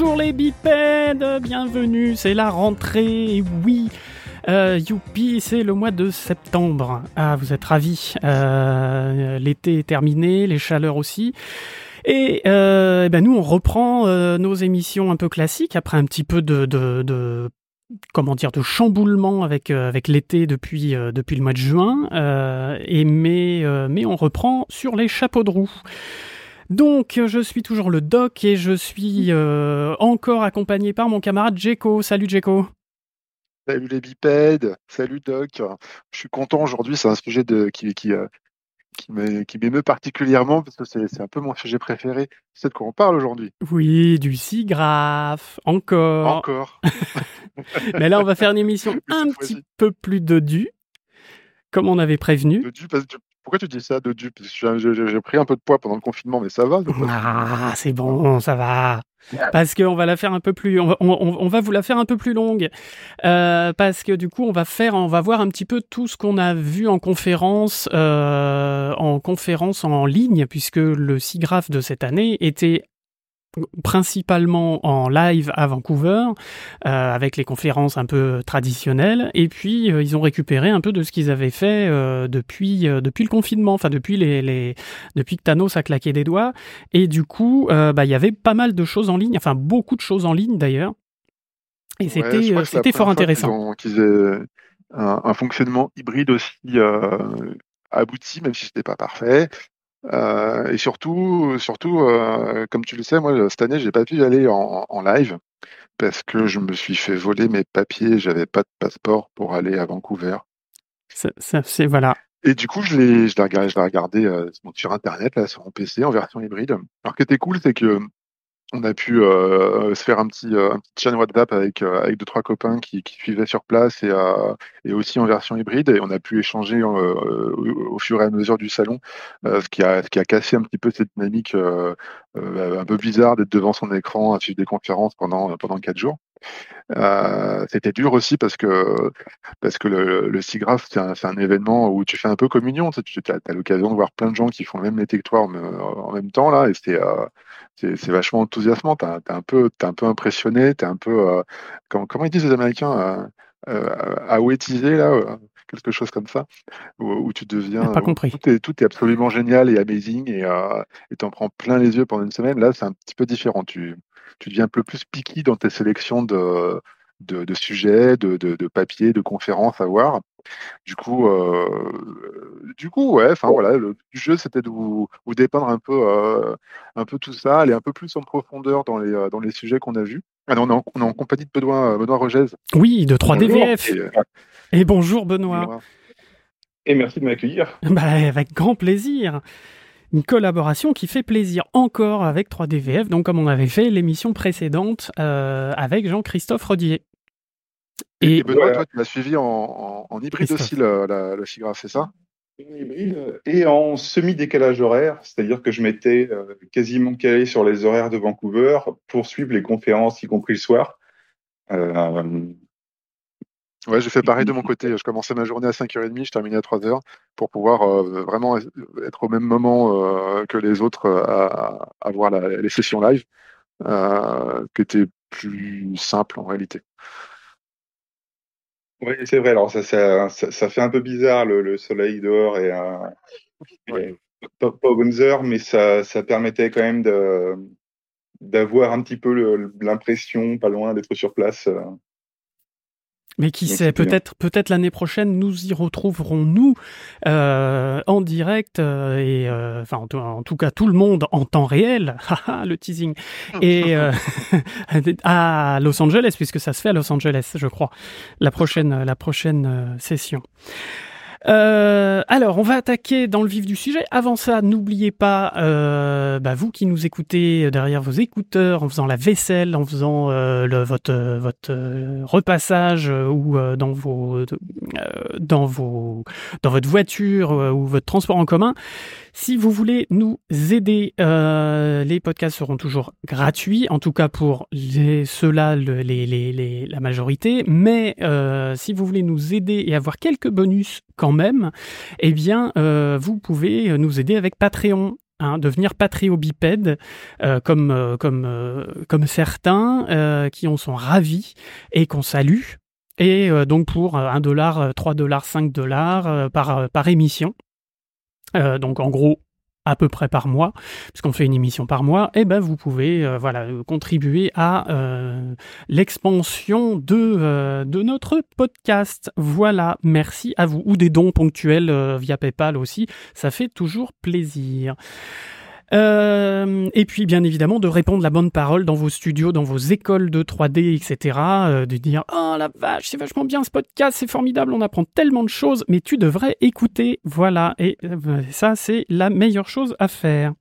Et bonjour les bipèdes, bienvenue, c'est la rentrée, oui. Euh, youpi, c'est le mois de septembre. Ah, vous êtes ravis. Euh, L'été est terminé, les chaleurs aussi. Et, euh, eh ben nous, on reprend euh, nos émissions un peu classiques après un petit peu de, comment dire de chamboulement avec l'été depuis depuis le mois de juin. Et mais mais on reprend sur les chapeaux de roue. Donc, je suis toujours le doc et je suis encore accompagné par mon camarade Jeko. Salut Jeko. Salut les bipèdes, salut Doc. Je suis content aujourd'hui, c'est un sujet de, qui, qui, qui m'émeut particulièrement parce que c'est un peu mon sujet préféré. C'est de quoi on parle aujourd'hui? Oui, du SIGRAPH, encore. Encore. Mais là, on va faire une émission un petit peu plus dodue, comme on avait prévenu. Dodu, parce que pourquoi tu dis ça, dodu? J'ai pris un peu de poids pendant le confinement, mais ça va. Ah, c'est bon, ça va. Parce qu'on va la faire un peu plus, on va, on, on va, vous la faire un peu plus longue, euh, parce que du coup, on va faire, on va voir un petit peu tout ce qu'on a vu en conférence, euh, en conférence en ligne, puisque le SIGRAPH de cette année était principalement en live à Vancouver, euh, avec les conférences un peu traditionnelles, et puis euh, ils ont récupéré un peu de ce qu'ils avaient fait euh, depuis depuis le confinement, enfin depuis les, les depuis que Thanos a claqué des doigts, et du coup, bah il y avait pas mal de choses en ligne, enfin beaucoup de choses en ligne d'ailleurs, et c'était ouais, c'était fort intéressant. Qu'ils aient un, un, fonctionnement hybride aussi abouti, même si c'était pas parfait. Euh, et surtout, surtout, euh, comme tu le sais, moi cette année, j'ai pas pu y aller en, en, live parce que je me suis fait voler mes papiers. J'avais pas de passeport pour aller à Vancouver. C'est voilà. Et du coup, je l'ai, je l'ai regardé, je l'ai regardé euh, sur internet là, sur mon PC en version hybride. Alors, ce qui était cool, c'est que on a pu euh, se faire un petit, euh, un petit chaîne WhatsApp avec, euh, avec deux, trois copains qui, qui suivaient sur place et, et aussi en version hybride. Et on a pu échanger au, fur et à mesure du salon, ce, qui a, ce qui a cassé un petit peu cette dynamique un peu bizarre d'être devant son écran à suivre des conférences pendant, pendant quatre jours. C'était dur aussi parce que parce que le, le SIGRAPH c'est un, un, événement où tu fais un peu communion, tu as, as l'occasion de voir plein de gens qui font le même métier que en, même temps là et c'est vachement enthousiasmant. T'es un peu t'es un peu impressionné, t'es un peu euh, comment, comment ils disent les Américains euh, wettiser là quelque chose comme ça, où, où tu deviens. Pas compris. Tout est, tout est absolument génial et amazing et tu en prends plein les yeux pendant une semaine. Là, c'est un petit peu différent. Tu, tu deviens un peu plus piqué dans tes sélections de, de, de sujets, de, de, de, papiers, de conférences à voir. Du coup, euh, du coup, ouais, enfin voilà, le jeu c'était de vous, vous dépeindre un peu, euh, un peu tout ça, aller un peu plus en profondeur dans les, dans les sujets qu'on a vus. Ah non, on, est en, on est en compagnie de Benoît, Benoît Rogez. Oui, de 3DVF. Et, et, bonjour Benoît. Benoît. Et merci de m'accueillir. Bah, avec grand plaisir une collaboration qui fait plaisir encore avec 3DVF, donc comme on avait fait l'émission précédente euh, avec Jean-Christophe Rodier. Et, et Benoît, toi, tu m'as suivi en, en, en hybride aussi, le, la, le c'est ça? Hybride et en semi-décalage horaire, c'est-à-dire que je m'étais euh, quasiment calé sur les horaires de Vancouver pour suivre les conférences, y compris le soir. Euh, Ouais, j'ai fait pareil de mon côté. Je commençais ma journée à 5h30, je terminais à 3h pour pouvoir euh, vraiment être au même moment euh, que les autres à, à, voir la, les sessions live, euh, qui était plus simple en réalité. Oui, c'est vrai. Alors, ça, ça, ça, fait un peu bizarre le, le soleil dehors et, ouais. et pas, pas aux bonnes heures, mais ça, ça permettait quand même d'avoir un petit peu l'impression, pas loin d'être sur place. Mais qui sait, peut-être peut-être l'année prochaine, nous y retrouverons nous euh, en direct euh, et euh, enfin en, en, tout cas tout le monde en temps réel, le teasing. Et euh, à Los Angeles puisque ça se fait à Los Angeles, je crois, la prochaine la prochaine euh, session. Euh, alors, on va attaquer dans le vif du sujet. Avant ça, n'oubliez pas, euh, bah, vous qui nous écoutez derrière vos écouteurs, en faisant la vaisselle, en faisant euh, le, votre, repassage ou dans vos, dans vos, dans votre voiture ou votre transport en commun. Si vous voulez nous aider, les podcasts seront toujours gratuits, en tout cas pour ceux-là, la majorité. Mais si vous voulez nous aider et avoir quelques bonus quand même, eh bien, euh, vous pouvez nous aider avec Patreon. hein, devenir patrio-bipède, euh, comme, comme, comme certains qui en sont ravis et qu'on salue. Et donc pour 1 dollar, 3 dollars, 5 dollars par, par émission. donc en gros, à peu près par mois, puisqu'on fait une émission par mois, et eh ben vous pouvez euh, voilà contribuer à euh, l'expansion de, euh, de notre podcast. Voilà, merci à vous ou des dons ponctuels via PayPal aussi, ça fait toujours plaisir. Euh, et puis, bien évidemment, de répondre la bonne parole dans vos studios, dans vos écoles de 3D, etc. Euh, de dire Oh la vache, c'est vachement bien ce podcast, c'est formidable, on apprend tellement de choses, mais tu devrais écouter. Voilà. Et euh, ça, c'est la meilleure chose à faire.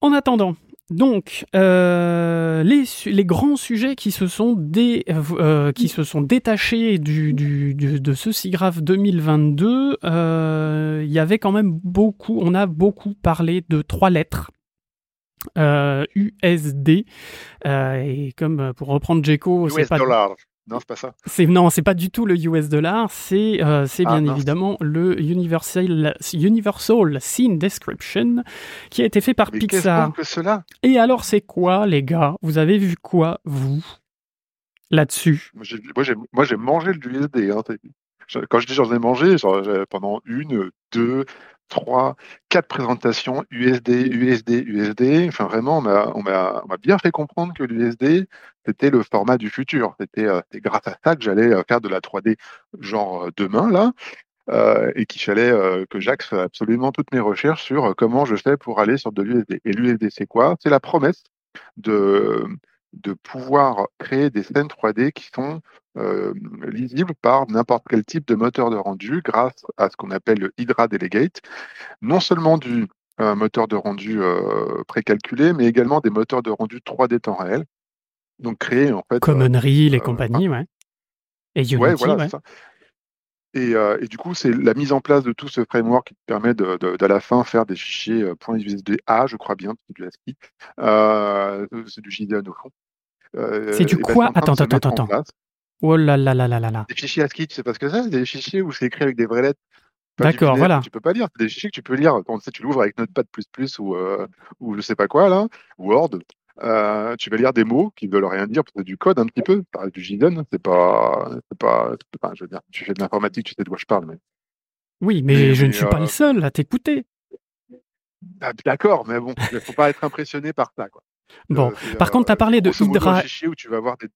En attendant, donc, euh, les, les, grands sujets qui se sont, dé, euh, qui se sont détachés du, du, de ce SIGRAPH 2022, euh, il y avait quand même beaucoup, on a beaucoup parlé de trois lettres. USD, et comme pour reprendre Jeco, c'est pas... Non, c'est pas ça. C'est non, c'est pas du tout le US dollar. C'est euh, c'est ah, bien évidemment le Universal Universal Scene Description qui a été fait par Pixar. que cela? Et alors, c'est quoi, les gars? Vous avez vu quoi vous là-dessus? Moi, j'ai mangé le USD. Hein, quand je dis j'en ai mangé, pendant une, deux, trois, quatre présentations USD, USD, USD. Enfin, vraiment, on m'a bien fait comprendre que l'USD, c'était le format du futur. C'était euh, grâce à ça que j'allais euh, faire de la 3D genre euh, demain, là. et qu'il fallait que j'axe absolument toutes mes recherches sur comment je fais pour aller sur de l'USD. Et l'USD, c'est quoi? C'est la promesse de, de pouvoir créer des scènes 3D qui sont euh, lisibles par n'importe quel type de moteur de rendu grâce à ce qu'on appelle le Hydra Delegate, non seulement du euh, moteur de rendu euh, précalculé, mais également des moteurs de rendu 3D temps réel. Donc créer en fait. Et compagnie, ouais. Et Unity, ouais. Voilà, Ça. Et, et, du coup, c'est la mise en place de tout ce framework qui permet de, de, la fin faire des fichiers .usda, je crois bien, c'est du ASCII, c'est du JSON au fond. c'est du quoi? Attends, attends, attends, attends. Oh là là là là là là. Des fichiers ASCII, tu sais pas ce que c'est? C'est des fichiers où c'est écrit avec des vraies lettres. D'accord, voilà. Tu peux pas lire. C'est des fichiers que tu peux lire quand tu l'ouvres avec Notepad++ ou, euh, ou je sais pas quoi, là, Word. Euh, tu vas lire des mots qui veulent rien dire, peut-être du code un petit peu, du JSON, c'est pas, c'est pas, enfin, je veux dire, tu fais de l'informatique, tu sais de quoi je parle, mais. Oui, mais, je ne suis pas le euh, seul à t'écouter. Ah, d'accord, mais bon, il faut pas être impressionné par ça, quoi. Bon, par contre, tu as parlé de Hydra. où tu vas avoir des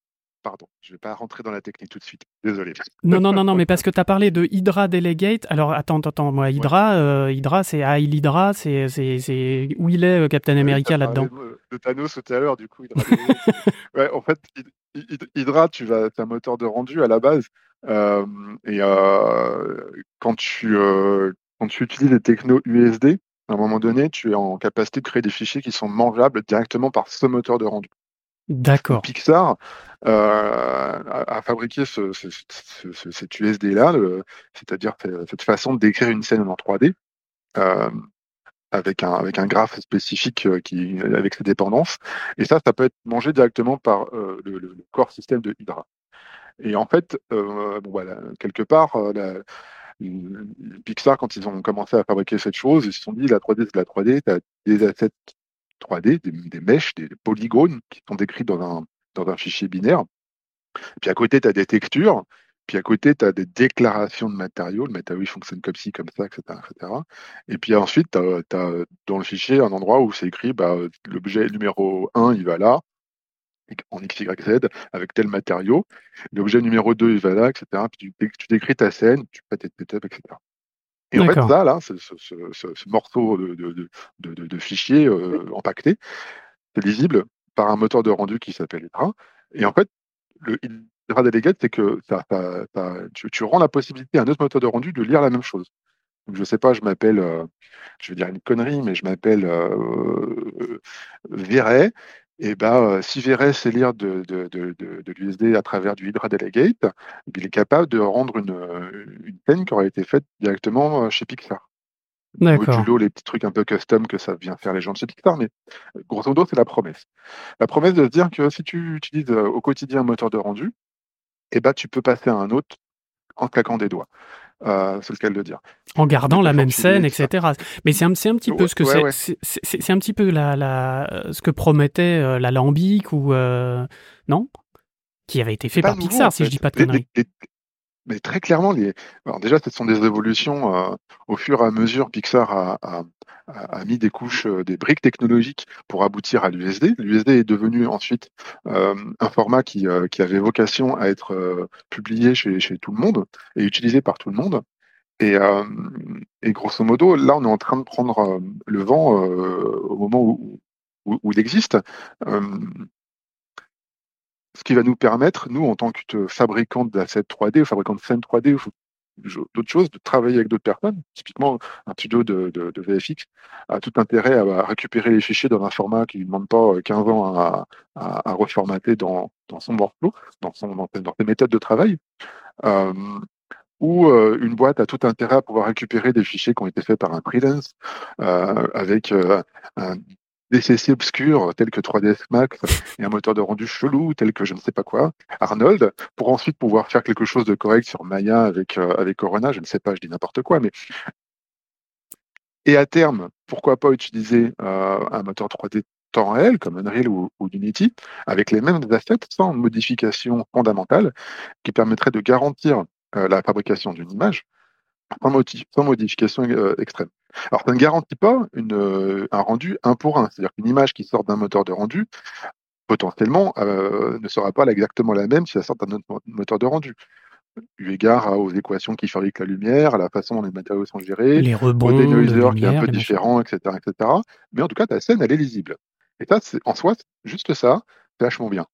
Pardon, je ne vais pas rentrer dans la technique tout de suite. Désolé. Non, non, non, non, mais parce que tu as parlé de Hydra Delegate. Alors, attends, attends, moi, Hydra, euh, Hydra, c'est ah, Hydra, c'est, c'est, où il est, euh, Captain America, là-dedans? de, Thanos tout à l'heure, du coup. Hydra ouais, en fait, Hydra, tu vas, c'est un moteur de rendu à la base. Euh, et quand, tu, quand tu utilises les technos USD, à un moment donné, tu es en capacité de créer des fichiers qui sont mangeables directement par ce moteur de rendu. D'accord. Pixar euh, a, fabriqué ce, cet USD-là, c'est-à-dire cette façon décrire une scène en 3D. Euh, avec un, graphe spécifique euh, qui, avec ses dépendances. Et ça, ça peut être mangé directement par le, corps système de Hydra. Et en fait, voilà, quelque part, Pixar, quand ils ont commencé à fabriquer cette chose, ils se sont dit la 3D, c'est la 3D, tu as des assets 3D, des, mèches, des polygones qui sont décrits dans un, dans un fichier binaire. Puis à côté, tu as des textures. Puis à côté, tu as des déclarations de matériaux. Le matériau, fonctionne comme ci, comme ça, etc. Et puis ensuite, tu as, dans le fichier un endroit où c'est écrit bah, l'objet numéro 1, il va là, en X, Y, Z, avec tel matériau. L'objet numéro 2, il va là, etc. Puis tu, décris ta scène, tu fais tes etc. Et en fait, ça, là, ce, ce, ce, morceau de, de, de, de fichier euh, empaqueté, c'est lisible par un moteur de rendu qui s'appelle Hydra. Et en fait, le Hydra Delegate, c'est que tu, tu, rends la possibilité à un autre moteur de rendu de lire la même chose. Donc, je sais pas, je m'appelle, euh, je vais dire une connerie, mais je m'appelle euh, Verret, et ben, si Verret sait lire de, de, de, de l'USD à travers du Hydra Delegate, il est capable de rendre une, une scène qui aurait été faite directement chez Pixar. Modulo, les petits trucs un peu custom que ça vient faire les gens de chez Pixar, mais grosso modo, c'est la promesse. La promesse de se dire que si tu utilises au quotidien un moteur de rendu, et ben, tu peux passer à un autre en claquant des doigts. C'est le cas de le dire. En gardant la même scène, etc. Mais c'est un, un, petit peu ce que c'est. C'est un petit peu la, la, ce que promettait l'alambic ou non? Qui avait été fait par Pixar, si je dis pas de conneries mais très clairement, les... Alors déjà, ce sont des évolutions euh, au fur et à mesure. Pixar a, a, a mis des couches, euh, des briques technologiques pour aboutir à l'USD. L'USD est devenu ensuite euh, un format qui, euh, qui, avait vocation à être publié chez, chez, tout le monde et utilisé par tout le monde. Et, et, grosso modo, là, on est en train de prendre le vent au moment où, où, où il existe ce qui va nous permettre, nous, en tant que fabricant d'assets 3D, ou fabricant de scènes 3D, ou d'autres choses, de travailler avec d'autres personnes. Typiquement, un studio de, VFX a tout intérêt à récupérer les fichiers dans un format qui ne demande pas 15 ans à, reformater dans, son workflow, dans, ses méthodes de travail. Euh, ou euh, une boîte a tout intérêt à pouvoir récupérer des fichiers qui ont été faits par un freelance euh, avec euh, un CC obscurs tels que 3ds Max et un moteur de rendu chelou tel que je ne sais pas quoi, Arnold, pour ensuite pouvoir faire quelque chose de correct sur Maya avec, euh, Corona, je ne sais pas, je dis n'importe quoi, mais et à terme, pourquoi pas utiliser euh, un moteur 3D temps réel comme Unreal ou, Unity avec les mêmes assets sans modification fondamentale qui permettrait de garantir euh, la fabrication d'une image sans, modification extrême. Alors, ça ne garantit pas euh, un rendu un pour un. C'est-à-dire qu'une image qui sort d'un moteur de rendu, potentiellement, euh, ne sera pas exactement la même si elle sort d'un autre moteur de rendu. Eu égard aux équations qui fabriquent la lumière, à la façon dont les matériaux sont gérés, les rebonds, au dénoiseur qui est un peu différent, etc., etc. Mais en tout cas, ta scène, elle est lisible. Et ça, en soi, juste ça, c'est vachement bien.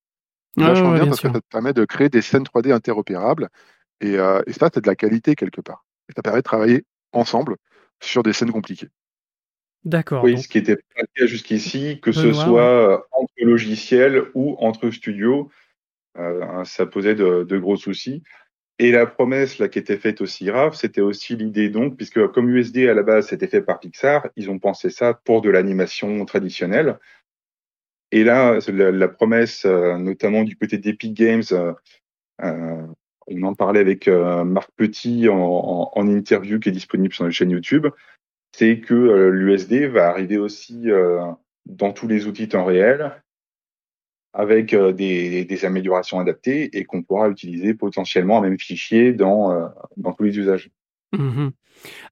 C'est vachement bien, parce que ça te permet de créer des scènes 3D interopérables. Et, euh, et ça, c'est de la qualité quelque part. Et ça permet de travailler ensemble sur des scènes compliquées. D'accord. Oui, ce qui était pas le cas jusqu'ici, que ce soit euh, entre logiciels ou entre studios, euh, ça posait de, gros soucis. Et la promesse là qui était faite aussi grave, c'était aussi l'idée donc, puisque comme USD à la base c'était fait par Pixar, ils ont pensé ça pour de l'animation traditionnelle. Et là, la, promesse, euh, notamment du côté d'Epic Games, on en parlait avec euh, Marc Petit en, interview qui est disponible sur la chaîne YouTube, c'est que euh, l'USD va arriver aussi euh, dans tous les outils temps réel avec des, améliorations adaptées et qu'on pourra utiliser potentiellement en même fichier dans tous les usages. Mmh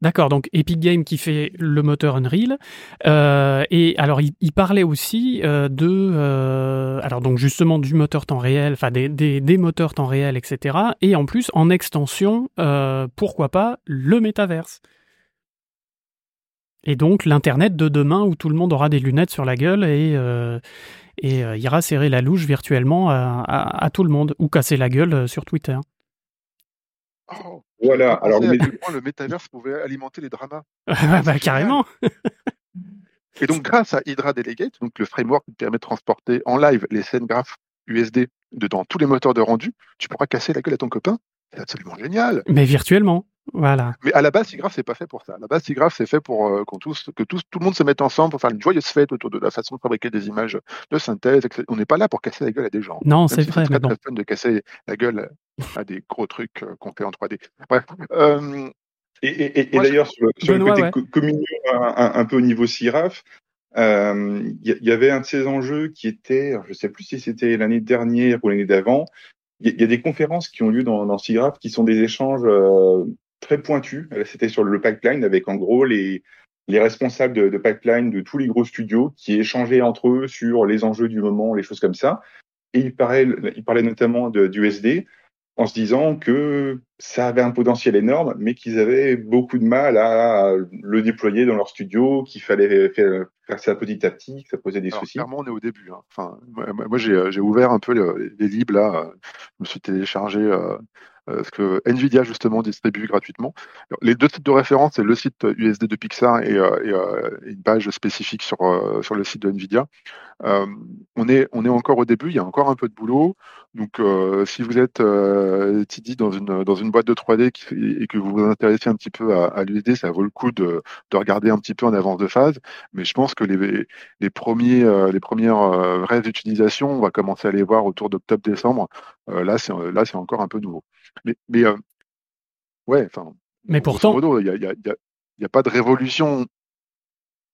D'accord, donc Epic Games qui fait le moteur Unreal. Euh, et alors, il, parlait aussi euh, de. Euh, alors, donc justement, du moteur temps réel, enfin des, moteurs temps réel, etc. Et en plus, en extension, pourquoi pas, le métaverse. Et donc, l'Internet de demain où tout le monde aura des lunettes sur la gueule et, ira serrer la louche virtuellement à, à, tout le monde ou casser la gueule sur Twitter. Oh, voilà. Alors, le, le métaverse pouvait alimenter les dramas. bah, carrément. Et donc, grâce à Hydra Delegate, donc le framework qui permet de transporter en live les scènes graphes USD dans tous les moteurs de rendu, tu pourras casser la gueule à ton copain. C'est absolument génial. Mais virtuellement. Voilà. Mais à la base, SIGGRAPH, c'est pas fait pour ça. À la base, SIGGRAPH, c'est fait pour euh, tous, que tous, tout le monde se mette ensemble pour faire une joyeuse fête autour de la façon de fabriquer des images de synthèse. On n'est pas là pour casser la gueule à des gens. Non, c'est vrai. C'est très, fun de casser la gueule à des gros trucs euh, qu'on fait en 3D. Bref. Euh, et, d'ailleurs, sur, le, côté communion un, peu au niveau SIGGRAPH, il y, avait un de ces enjeux qui était, je ne sais plus si c'était l'année dernière ou l'année d'avant, il y, a des conférences qui ont lieu dans, dans SIGGRAPH qui sont des échanges très pointu. C'était sur le pipeline avec en gros les, les responsables de, pipeline de tous les gros studios qui échangeaient entre eux sur les enjeux du moment, les choses comme ça. Et il parlait, il parlait notamment d'USD en se disant que ça avait un potentiel énorme, mais qu'ils avaient beaucoup de mal à le deployer dans leur studio, qu'il fallait faire, ça petit à petit, que ça posait des soucis. Clairement, on est au début. Hein. Enfin, moi, j'ai ouvert un peu les, libres là. Je me suis téléchargé euh, euh, ce que Nvidia justement distribue gratuitement. Les deux sites de référence, c'est le site USD de Pixar et, euh, euh, une page spécifique sur, le site de Nvidia. on est encore au début, il y a encore un peu de boulot. Donc, si vous êtes TD dans une, dans une boîte de 3D et que vous vous intéressez un petit peu à, l'USD, ça vaut le coup de, de, regarder un petit peu en avance de phase. Mais je pense que les, les, premiers, les premières vraies utilisations, on va commencer à les voir autour d'octobre-décembre. là, c'est encore un peu nouveau. Mais, mais euh, ouais, enfin, Mais pourtant, il n'y a, pas de révolution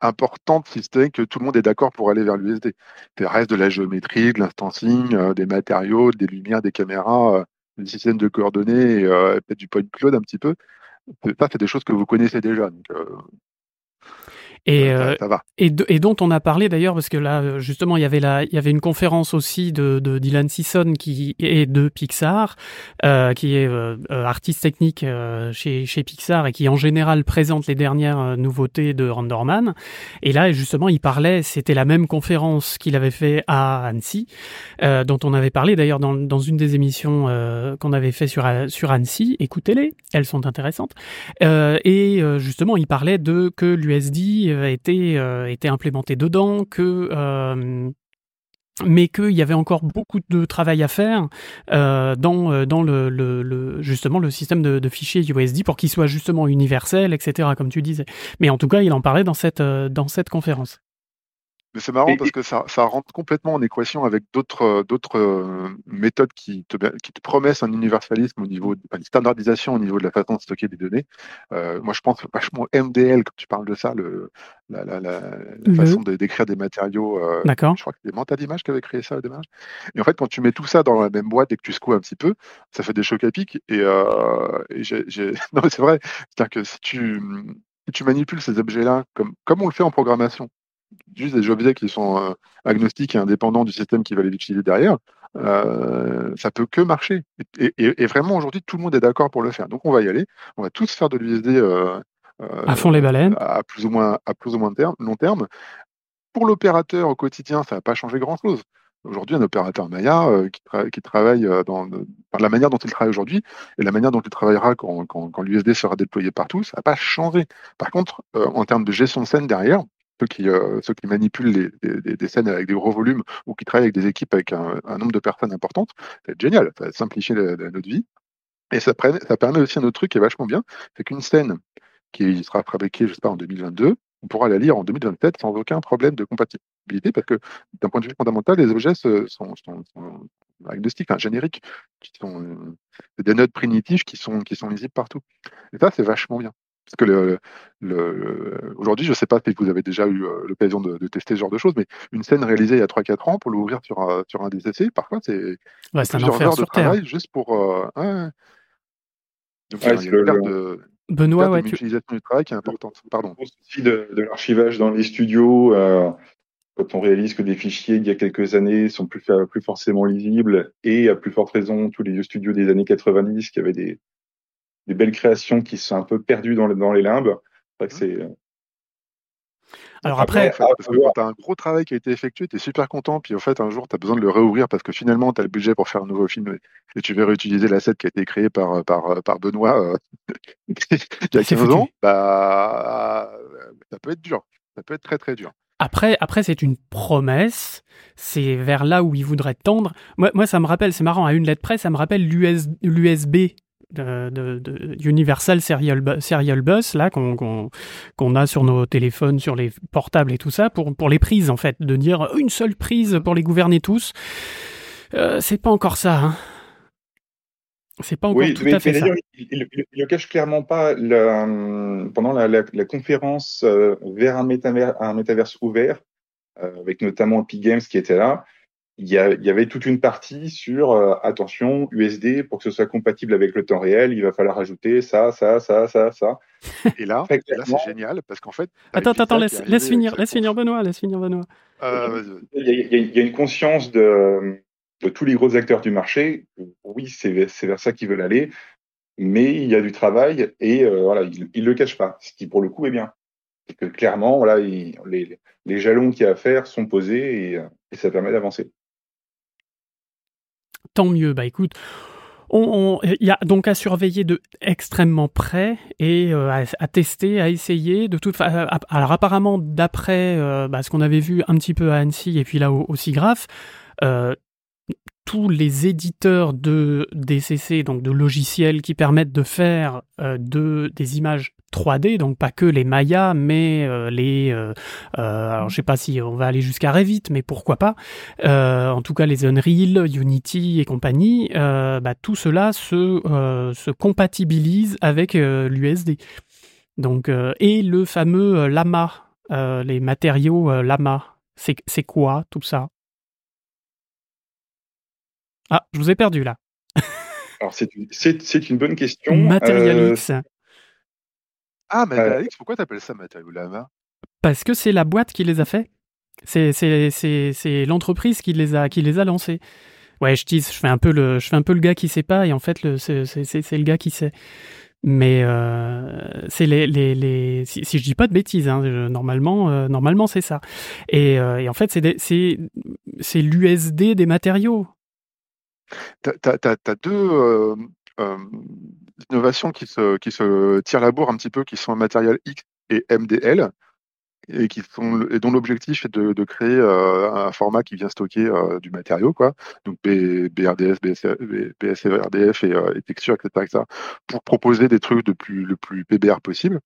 importante si ce que tout le monde est d'accord pour aller vers l'USD. Il reste de la géométrie, de l'instancing, euh, des matériaux, des lumières, des caméras, euh, des systèmes de coordonnées, euh, peut-être du point cloud un petit peu. Ça, c'est des choses que vous connaissez déjà. Donc, et, euh, et, et, dont on a parlé d'ailleurs parce que là euh, justement il y avait la, il y avait une conférence aussi de, de Dylan Sisson qui est de Pixar, euh, qui est euh, artiste technique chez, chez Pixar et qui en général présente les dernières nouveautés de Renderman. Et là justement il parlait, c'était la même conférence qu'il avait fait à Annecy, dont on avait parlé d'ailleurs dans, dans une des émissions qu'on avait fait sur sur Annecy. Écoutez-les, elles sont intéressantes. et justement il parlait de que l'USD été, euh, été implémenté dedans, que euh, mais qu'il y avait encore beaucoup de travail à faire euh, dans, dans le, justement le système de, fichiers USD pour qu'il soit justement universel, etc., comme tu disais. Mais en tout cas, il en parlait dans cette, dans cette conférence. Mais c'est marrant parce que ça, ça, rentre complètement en équation avec d'autres euh, d'autres euh, méthodes qui te, qui te promettent un universalisme au niveau, de, une standardisation au niveau de la façon de stocker des données. Euh, moi, je pense vachement MDL quand tu parles de ça, le, la, la, la, la façon de décrire des matériaux. Euh, D'accord. Je crois que c'est Mental Image qui avait créé ça au démarrage. Et en fait, quand tu mets tout ça dans la même boîte et que tu secoues un petit peu, ça fait des chocs à pic. Et, euh, et j'ai, non, mais c'est vrai. C'est-à-dire que si tu, si tu manipules ces objets-là comme, comme on le fait en programmation, juste des objets qui sont euh, agnostiques et indépendants du système qui va les utiliser derrière, euh, ça peut que marcher. Et, vraiment, aujourd'hui, tout le monde est d'accord pour le faire. Donc, on va y aller. On va tous faire de l'USD euh, euh, à fond les baleines, à plus ou moins, à plus ou moins terme, long terme. Pour l'opérateur au quotidien, ça va pas changer grand-chose. Aujourd'hui, un opérateur Maya qui, travaille dans, la manière dont il travaille aujourd'hui et la manière dont il travaillera quand, quand l'USD sera déployé partout, ça va pas changer. Par contre, en termes de gestion de scène derrière, ceux qui, euh, ceux qui manipulent des scènes avec des gros volumes ou qui travaillent avec des équipes avec un, nombre de personnes importantes, c'est génial, ça va simplifier notre vie. Et ça, ça permet aussi un autre truc qui est vachement bien, c'est qu'une scène qui sera fabriquée, je sais pas, en 2022, on pourra la lire en 2027 sans aucun problème de compatibilité parce que d'un point de vue fondamental, les objets sont, agnostiques, génériques, qui sont euh, des notes primitives qui sont, qui sont lisibles partout. Et ça, c'est vachement bien. Parce que le, le, aujourd'hui, je ne sais pas si vous avez déjà eu euh, l'occasion de, tester ce genre de choses, mais une scène réalisée il y a 3-4 ans, pour l'ouvrir sur, un, sur un DCC, parfois c'est ouais, plusieurs heures de travail juste pour. Euh, Donc, il y a une de, Benoît, ouais, utilisation du travail qui est importante. Pardon. Aussi de, de l'archivage dans les studios. Euh, quand on réalise que des fichiers il y a quelques années sont plus, plus forcément lisibles et à plus forte raison tous les vieux studios des années 90 qui avaient des, des belles créations qui sont un peu perdues dans, dans les limbes. C'est euh, alors après, tu as un gros travail qui a été effectué, tu es super content, puis en fait, un jour, tu as besoin de le réouvrir parce que finalement, tu as le budget pour faire un nouveau film et tu veux réutiliser l'asset qui a été créé par, par, par Benoît euh, il y a 15 ans, bah, ça peut être dur. Ça peut être très très dur. Après, après c'est une promesse. C'est vers là où il voudrait tendre. Moi, moi ça me rappelle, c'est marrant, à une lettre près, ça me rappelle l'USB de, Universal Serial, Serial Bus là qu'on a sur nos téléphones, sur les portables et tout ça pour pour les prises en fait, de dire une seule prise pour les gouverner tous. Euh, c'est pas encore ça. Hein. C'est pas encore tout à fait ça. Il, ne cache clairement pas pendant la, conférence euh, vers un métaverse, un métaverse ouvert, euh, avec notamment Epic Games qui était là il y, avait toute une partie sur euh, attention USD pour que ce soit compatible avec le temps réel, il va falloir ajouter ça, ça, ça, ça, ça. Et là, c'est génial parce qu'en fait. Attends, attends, laisse, laisse finir, laisse finir Benoît, laisse finir Benoît. Euh, il, y a, une conscience de, de, tous les gros acteurs du marché. Oui, c'est vers ça qu'ils veulent aller, mais il y a du travail et euh, voilà, ils, ne le cachent pas, ce qui pour le coup est bien. C'est que clairement, voilà, les, les jalons qu'il y a à faire sont posés et, et ça permet d'avancer tant mieux. Bah écoute, il y a donc à surveiller de extrêmement près et euh, à, tester, à essayer. De toute façon, alors apparemment, d'après euh, bah, ce qu'on avait vu un petit peu à Annecy et puis là grave, euh, tous les éditeurs de DCC, donc de logiciels qui permettent de faire de, des images 3D, donc pas que les Maya, mais les... alors je sais pas si on va aller jusqu'à Revit, mais pourquoi pas. en tout cas les Unreal, Unity et compagnie, bah, tout cela se, se compatibilise avec l'USD. Donc, et le fameux Lama, les matériaux Lama. C'est quoi tout ça? Ah, je vous ai perdu là. Alors, c'est une, bonne question. Material X. Euh, ah, Material X, pourquoi t'appelles ça Material Lama Parce que c'est la boîte qui les a fait. C'est l'entreprise qui les a qui les a lancés. Ouais, je dis, je fais un peu le, je fais un peu le gars qui sait pas, et en fait, c'est le gars qui sait. Mais euh, c'est les, les, les si, si, je dis pas de bêtises, hein, normalement, euh, normalement c'est ça. Et, euh, et, en fait, c'est c'est l'USD des matériaux. T'as as, as, deux euh, euh, innovations qui se, qui se tirent la bourre un petit peu, qui sont Material X et MDL et qui sont et dont l'objectif est de, de créer euh, un format qui vient stocker du matériau quoi. Donc B, BRDS BSRDF et, et texture etc., pour proposer des trucs de plus le plus PBR possible.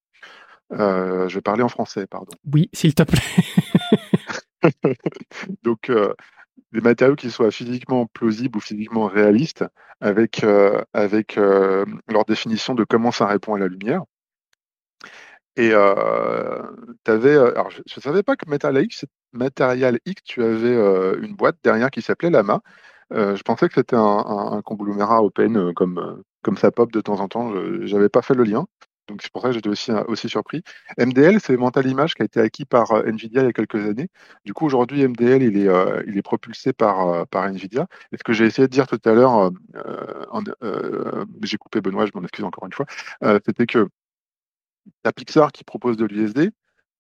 Je vais parler en français pardon. Oui s'il te plaît. Donc des matériaux qui soient physiquement plausibles ou physiquement réalistes avec avec leur définition de comment ça répond à la lumière et euh, avais, alors je ne savais pas que Material X, tu avais euh, une boîte derrière qui s'appelait Lama. Euh, je pensais que c'était un, un, conglomérat open euh, comme, comme ça pop de temps en temps. Je n'avais pas fait le lien. Donc c'est pour ça que j'étais aussi, aussi surpris. MDL, c'est Mental Image qui a été acquis par Nvidia il y a quelques années. Du coup, aujourd'hui, MDL, il est, il est propulsé par, par Nvidia. Et ce que j'ai essayé de dire tout à l'heure, j'ai coupé Benoît, je m'en excuse encore une fois, c'était que T'as Pixar qui propose de l'USD,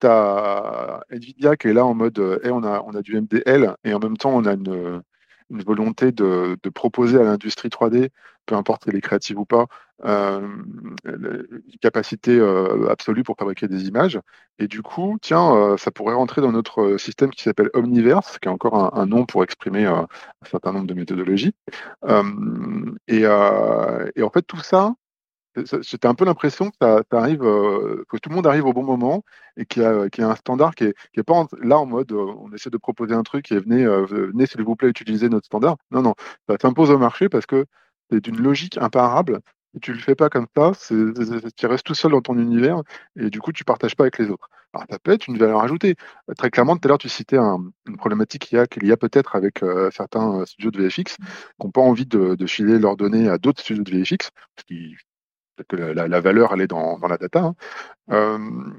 t'as Nvidia qui est là en mode on, a, on a du MDL et en même temps on a une, une volonté de, de, proposer à l'industrie 3D, peu importe si elle est créative ou pas, euh, une capacité euh, absolue pour fabriquer des images. Et du coup, tiens, euh, ça pourrait rentrer dans notre système qui s'appelle Omniverse, qui est encore un, un nom pour exprimer un certain nombre de méthodologies. Et, et, en fait, tout ça, c'était un peu l'impression euh, que tout le monde arrive au bon moment et qu'il y, a un standard qui est, qui est pas là en mode euh, on essaie de proposer un truc et venez, euh, venez s'il vous plaît utiliser notre standard. Non, non, ça s'impose au marché parce que c'est d'une logique imparable. Et tu le fais pas comme ça, tu restes tout seul dans ton univers et du coup tu partages pas avec les autres. Alors ça peut être une valeur ajoutée. Très clairement, tout à l'heure tu citais une problématique qu'il y a, a peut-être avec certains studios de VFX qui n'ont pas envie de, filer leurs données à d'autres studios de VFX, que la, valeur elle est dans, la data. Hein.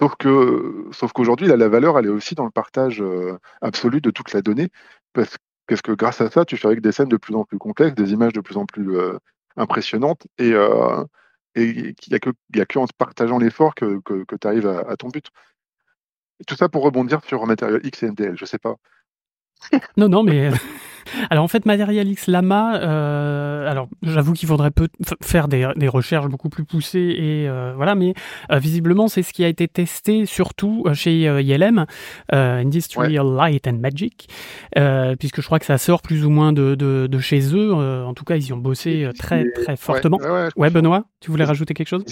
Sauf que, sauf qu'aujourd'hui, la valeur elle est aussi dans le partage absolu de toute la donnée, parce, que grâce à ça, tu fais des scènes de plus en plus complexes, des images de plus en plus impressionnantes, et il n'y a, que, en partageant l'effort que, tu arrives à, ton but. Et tout ça pour rebondir sur Material X et MDL, je sais pas. Non, non, mais alors en fait, Material X Lama, euh, alors j'avoue qu'il faudrait peut faire des, des, recherches beaucoup plus poussées et euh, voilà, mais euh, visiblement c'est ce qui a été testé surtout chez ILM, Industrial Light and Magic, puisque je crois que ça sort plus ou moins de, de, de chez eux. en tout cas, ils y ont bossé très très fortement. Ouais, Benoît, tu voulais rajouter quelque chose?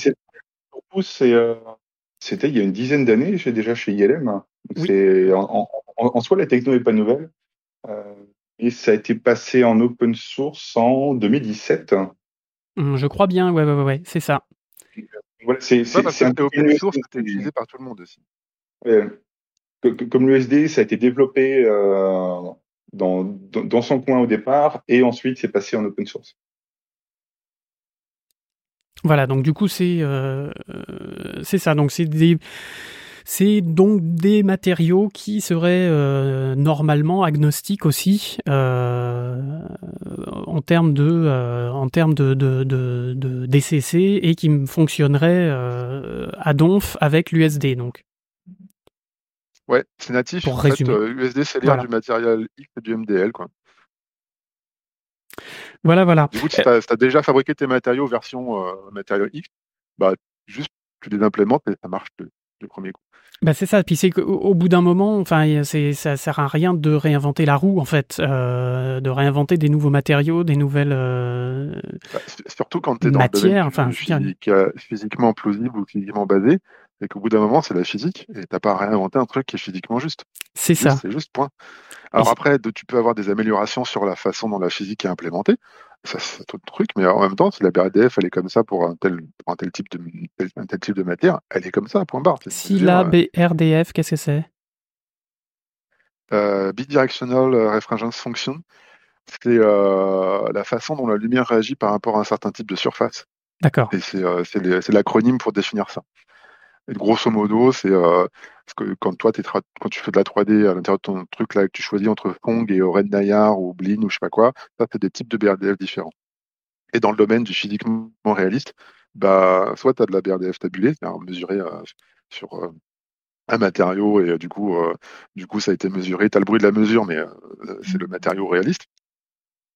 C'était il y a une dizaine d'années, j'ai déjà chez ILM. C'est en, en, en, soi la techno n'est pas nouvelle. Euh, et ça a été passé en open source en 2017. Mmh, je crois bien, ouais, ouais, ouais, c'est ça. Voilà, c'est ouais, open source, c'était utilisé par tout le monde aussi. comme l'USD, ça a été développé euh, dans, dans, son coin au départ et ensuite c'est passé en open source. Voilà, donc du coup c'est euh, euh c'est ça, donc c'est des c'est donc des matériaux qui seraient euh, normalement agnostiques aussi euh, en termes de euh, en termes de, de, de, de, DCC et qui fonctionneraient à donf avec l'USD donc. Ouais, c'est natif. Pour en résumer. Fait, USD c'est l'air du matériel X et du MDL quoi. Voilà, voilà. Du coup, si tu as, déjà fabriqué tes matériaux version matériel X, bah, juste tu les implémentes et ça marche du premier coup. Bah c'est ça. Puis c'est qu'au bout d'un moment, enfin, c'est ça sert à rien de réinventer la roue en fait, euh, de réinventer des nouveaux matériaux, des nouvelles. Euh, bah, surtout quand tu es dans matière, enfin, physique, euh, physiquement plausible ou physiquement basé, et qu'au bout d'un moment c'est la physique et t'as pas à réinventer un truc qui est physiquement juste. C'est ça. C'est juste point. Alors après, tu peux avoir des améliorations sur la façon dont la physique est implémentée ça c'est tout le truc, mais en même temps, si la BRDF elle est comme ça pour un tel, un tel type de un tel type de matière, elle est comme ça, point barre. Si la euh, BRDF, qu'est-ce que c'est? Euh, Bidirectional Reference Function, c'est euh, la façon dont la lumière réagit par rapport à un certain type de surface. D'accord. Et c'est l'acronyme pour définir ça. Et grosso modo, c'est que quand toi, quand tu fais de la 3D à l'intérieur de ton truc là, que tu choisis entre Kong et Red Nayar ou Blin ou je sais pas quoi, ça, c'est des types de BRDF différents. Et dans le domaine du physiquement réaliste, bah, soit tu as de la BRDF tabulée, c'est-à-dire mesurée sur un matériau et du coup, du coup, ça a été mesuré. Tu as le bruit de la mesure, mais c'est le matériau réaliste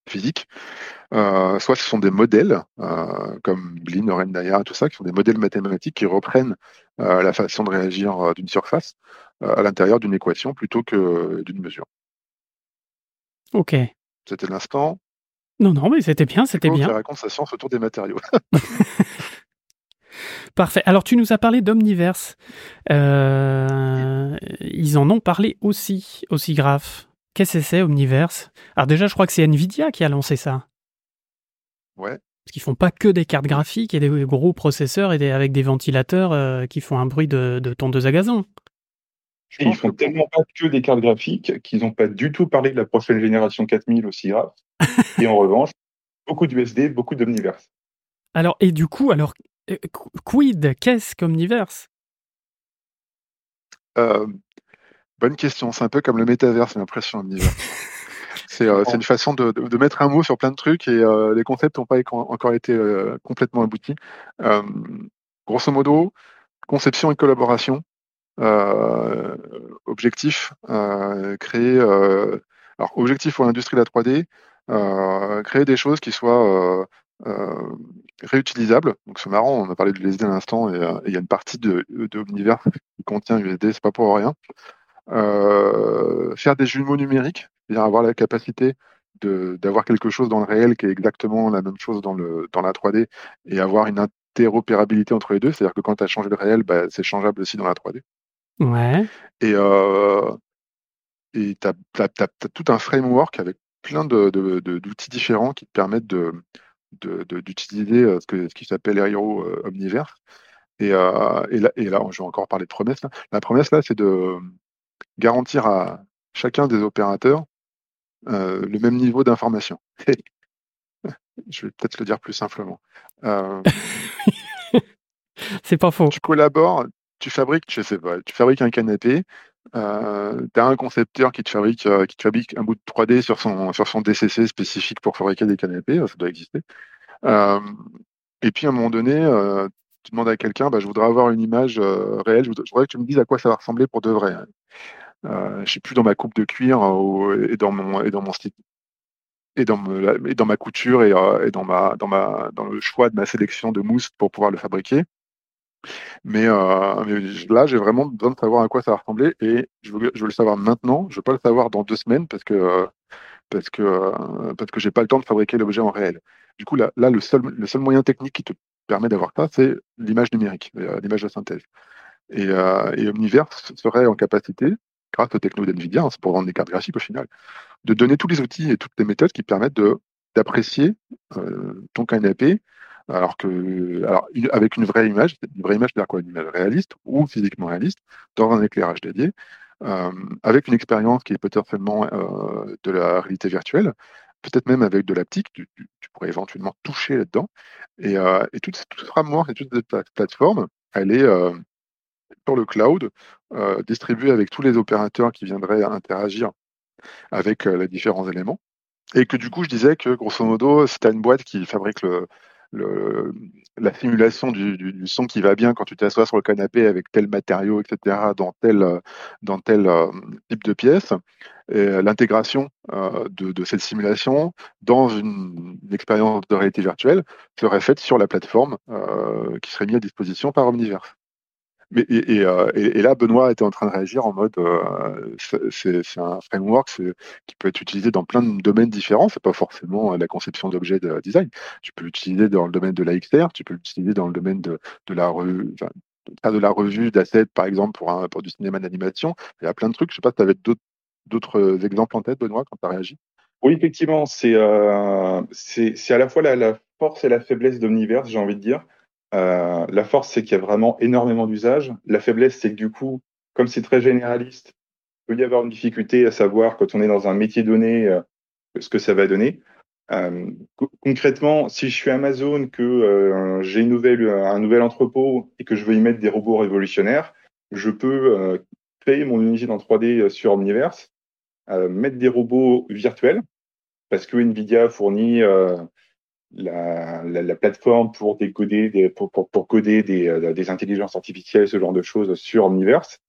physique. Euh, soit ce sont des modèles, euh, comme Blin, Oren et tout ça, qui sont des modèles mathématiques qui reprennent euh, la façon de réagir d'une surface à l'intérieur d'une équation plutôt que d'une mesure. Ok. C'était l'instant. Non, non, mais c'était bien, c'était bien. La raconte sa science autour des matériaux. Parfait. Alors, tu nous as parlé d'Omniverse. ils en ont parlé aussi, aussi grave. Qu'est-ce que c'est, Omniverse? Alors déjà, je crois que c'est Nvidia qui a lancé ça. Ouais. Parce qu'ils font pas que des cartes graphiques et des gros processeurs et avec des ventilateurs euh, qui font un bruit de, de tondeuse à gazon. Et ils font tellement pas que des cartes graphiques qu'ils n'ont pas du tout parlé de la prochaine génération 4000 aussi grave. et en revanche, beaucoup d'USD, beaucoup d'Omniverse. Alors, et du coup, alors, euh, quid Qu'est-ce qu'Omniverse? Euh, Bonne question. C'est un peu comme le métavers, j'ai l'impression, Omniverse. Euh, c'est une façon de, mettre un mot sur plein de trucs et euh, les concepts n'ont pas encore été euh, complètement aboutis. grosso modo, conception et collaboration. objectif, créer. alors, objectif pour l'industrie de la 3D, créer des choses qui soient réutilisables. Donc, c'est marrant, on a parlé de l'USD à l'instant et il y a une partie de, de l'univers qui contient USD, c'est pas pour rien. faire des jumeaux numériques, c'est-à-dire avoir la capacité d'avoir quelque chose dans le réel qui est exactement la même chose dans, le, dans la 3D et avoir une interopérabilité entre les deux. C'est-à-dire que quand tu as changé le réel, bah, c'est changeable aussi dans la 3D. Ouais. Et euh, tu as, tout un framework avec plein d'outils de, différents qui te permettent d'utiliser euh, ce, que, ce qui s'appelle Hero euh, Omniverse. Et, euh, et, là, et là, je vais encore parler de promesse. La promesse, là, c'est de garantir à chacun des opérateurs euh, le même niveau d'information. Je vais peut-être le dire plus simplement. Euh, c'est pas faux. Tu collabores, tu fabriques, je sais pas, tu fabriques un canapé, euh, tu as un concepteur qui te fabrique, qui te fabrique un bout de 3D sur son, sur son DCC spécifique pour fabriquer des canapés, ça doit exister. et puis à un moment donné, tu demandes à quelqu'un, bah, je voudrais avoir une image réelle, je voudrais, que tu me dises à quoi ça va ressembler pour de vrai. Euh, je suis plus dans ma coupe de cuir euh, et dans mon et dans mon style et dans, et dans ma couture et, euh, et, dans ma dans ma dans le choix de ma sélection de mousse pour pouvoir le fabriquer. Mais, là, j'ai vraiment besoin de savoir à quoi ça va ressembler et je veux, le savoir maintenant. Je veux pas le savoir dans deux semaines parce que parce que parce que j'ai pas le temps de fabriquer l'objet en réel. Du coup, là, là le seul le seul moyen technique qui te permet d'avoir ça, c'est l'image numérique, l'image de synthèse. Et Omniverse serait en capacité grâce aux techno d'NVIDIA, hein, c'est pour vendre des cartes graphiques au final, de donner tous les outils et toutes les méthodes qui permettent d'apprécier euh, ton canapé alors avec une vraie image, une vraie image, c'est-à-dire quoi Une image réaliste ou physiquement réaliste, dans un éclairage dédié, euh, avec une expérience qui est peut-être seulement euh, de la réalité virtuelle, peut-être même avec de l'aptique, tu, pourrais éventuellement toucher là-dedans. Et, et toute, toute ce framework et toute cette plateforme, elle est sur le cloud, euh, distribué avec tous les opérateurs qui viendraient interagir avec euh, les différents éléments. Et que du coup, je disais que grosso modo, si tu as une boîte qui fabrique la simulation du, son qui va bien quand tu t'assois sur le canapé avec tel matériau, etc., dans tel, dans tel euh, type de pièce, l'intégration de, cette simulation dans une, expérience de réalité virtuelle serait faite sur la plateforme qui serait mise à disposition par Omniverse. Mais, et, là, Benoît était en train de réagir en mode c'est un framework qui peut être utilisé dans plein de domaines différents. C'est pas forcément la conception d'objets de design. Tu peux l'utiliser dans le domaine de l'AXR, tu peux l'utiliser dans le domaine de, la revue, de la revue d'assets, par exemple, pour, du cinéma d'animation. Il y a plein de trucs. Je sais pas si tu avais d'autres exemples en tête, Benoît, quand tu as réagi? Oui, effectivement, euh, c'est à la fois la, force et la faiblesse d'Omniverse, j'ai envie de dire. Euh, la force, c'est qu'il y a vraiment énormément d'usages. La faiblesse, c'est que du coup, comme c'est très généraliste, il peut y avoir une difficulté à savoir quand on est dans un métier donné euh, ce que ça va donner. Euh, concrètement, si je suis Amazon, que j'ai un nouvel entrepôt et que je veux y mettre des robots révolutionnaires, je peux créer mon unité en 3D sur Omniverse mettre des robots virtuels, parce que Nvidia fournit la, la, la, plateforme pour décoder des, pour, pour, pour coder des, euh, des, intelligences artificielles, ce genre de choses sur Omniverse.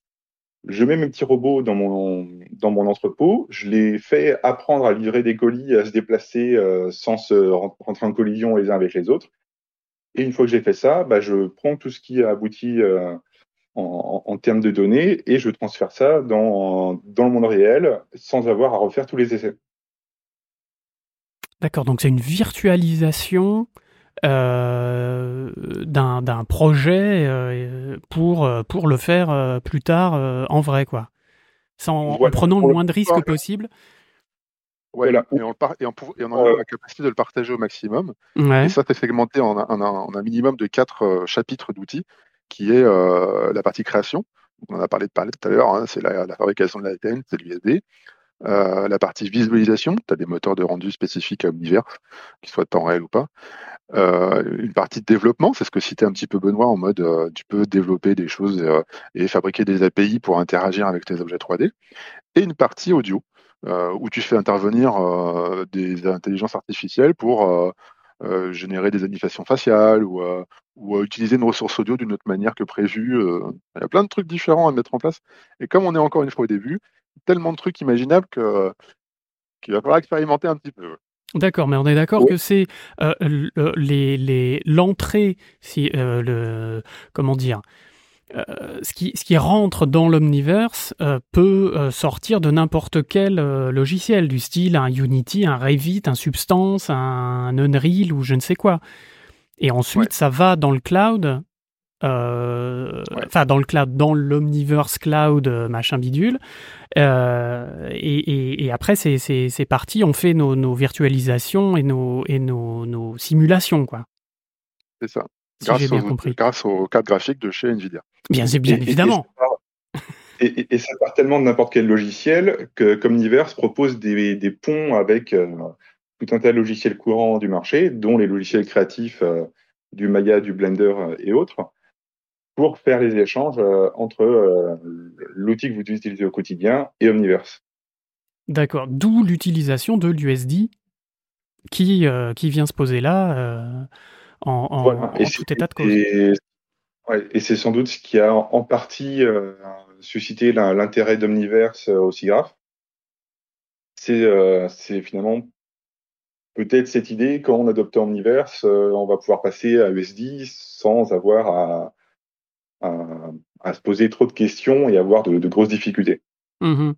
Je mets mes petits robots dans mon, dans mon entrepôt, je les fais apprendre à livrer des colis, à se déplacer euh, sans se rentrer en collision les uns avec les autres. Et une fois que j'ai fait ça, bah, je prends tout ce qui a abouti euh, en, termes de données et je transfère ça dans, dans le monde réel sans avoir à refaire tous les essais. D'accord, donc c'est une virtualisation euh, d'un projet euh, pour, pour le faire euh, plus tard en vrai, quoi. Sans, en prenant le moins de risques possible. Ouais, et, on, et, on, a la capacité de le partager au maximum. Et ça, c'est segmenté en, en, un minimum de quatre chapitres d'outils qui est euh, la partie création. On en a parlé de parler tout à l'heure, hein, c'est la, fabrication de la TN, c'est l'USD. Euh, la partie visualisation, tu as des moteurs de rendu spécifiques à Omniverse, qu'ils soient temps réel ou pas. Euh, une partie de développement, c'est ce que citait un petit peu Benoît en mode tu peux développer des choses et fabriquer des API pour interagir avec tes objets 3D. Et une partie audio, où tu fais intervenir des intelligences artificielles pour euh, générer des animations faciales ou, euh, utiliser une ressource audio d'une autre manière que prévu. Euh. Il y a plein de trucs différents à mettre en place. Et comme on est encore une fois au début, tellement de trucs imaginables que qu'il va falloir expérimenter un petit peu. D'accord, mais on est d'accord que c'est les l'entrée, si le comment dire, euh, ce, qui, ce qui rentre dans l'omniverse euh, peut euh, sortir de n'importe quel logiciel, du style un Unity, un Revit, un Substance, un Unreal ou je ne sais quoi. Et ensuite, ça va dans le cloud, enfin dans le cloud, dans l'Omniverse Cloud, machin bidule. Et, et, et, après, c'est parti, on fait nos, nos virtualisations et nos, et nos, nos simulations, quoi. C'est ça grâce, bien compris. grâce aux cartes graphiques de chez Nvidia. Bien, c'est bien évidemment. Et, ça part tellement de n'importe quel logiciel que comme Niverse propose des, des ponts avec euh, tout un tas de logiciels courants du marché, dont les logiciels créatifs euh, du Maya, du Blender euh, et autres, pour faire les échanges entre l'outil que vous utilisez au quotidien et Omniverse. D'accord, d'où l'utilisation de l'USD qui, qui vient se poser là en, tout état de cause. Et, c'est sans doute ce qui a en partie euh, suscité l'intérêt d'Omniverse euh, aussi grave. Euh, c'est finalement peut-être cette idée, quand on adopte Omniverse, on va pouvoir passer à USD sans avoir à, se poser trop de questions et avoir de, grosses difficultés. Mmh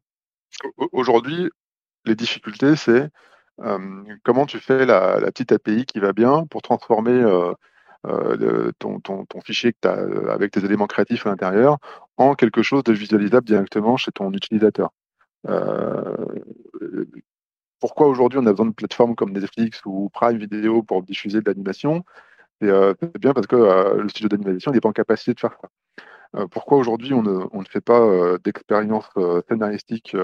aujourd'hui, les difficultés, c'est comment tu fais la, petite API qui va bien pour transformer euh, euh, ton, fichier que tu as avec tes éléments créatifs à l'intérieur en quelque chose de visualisable directement chez ton utilisateur. Euh, pourquoi aujourd'hui on a besoin de plateformes comme Netflix ou Prime Video pour diffuser de l'animation? C'est bien parce que le studio d'animation n'est pas en capacité de faire ça. Euh, pourquoi aujourd'hui on ne, fait pas euh, d'expérience euh, scénaristique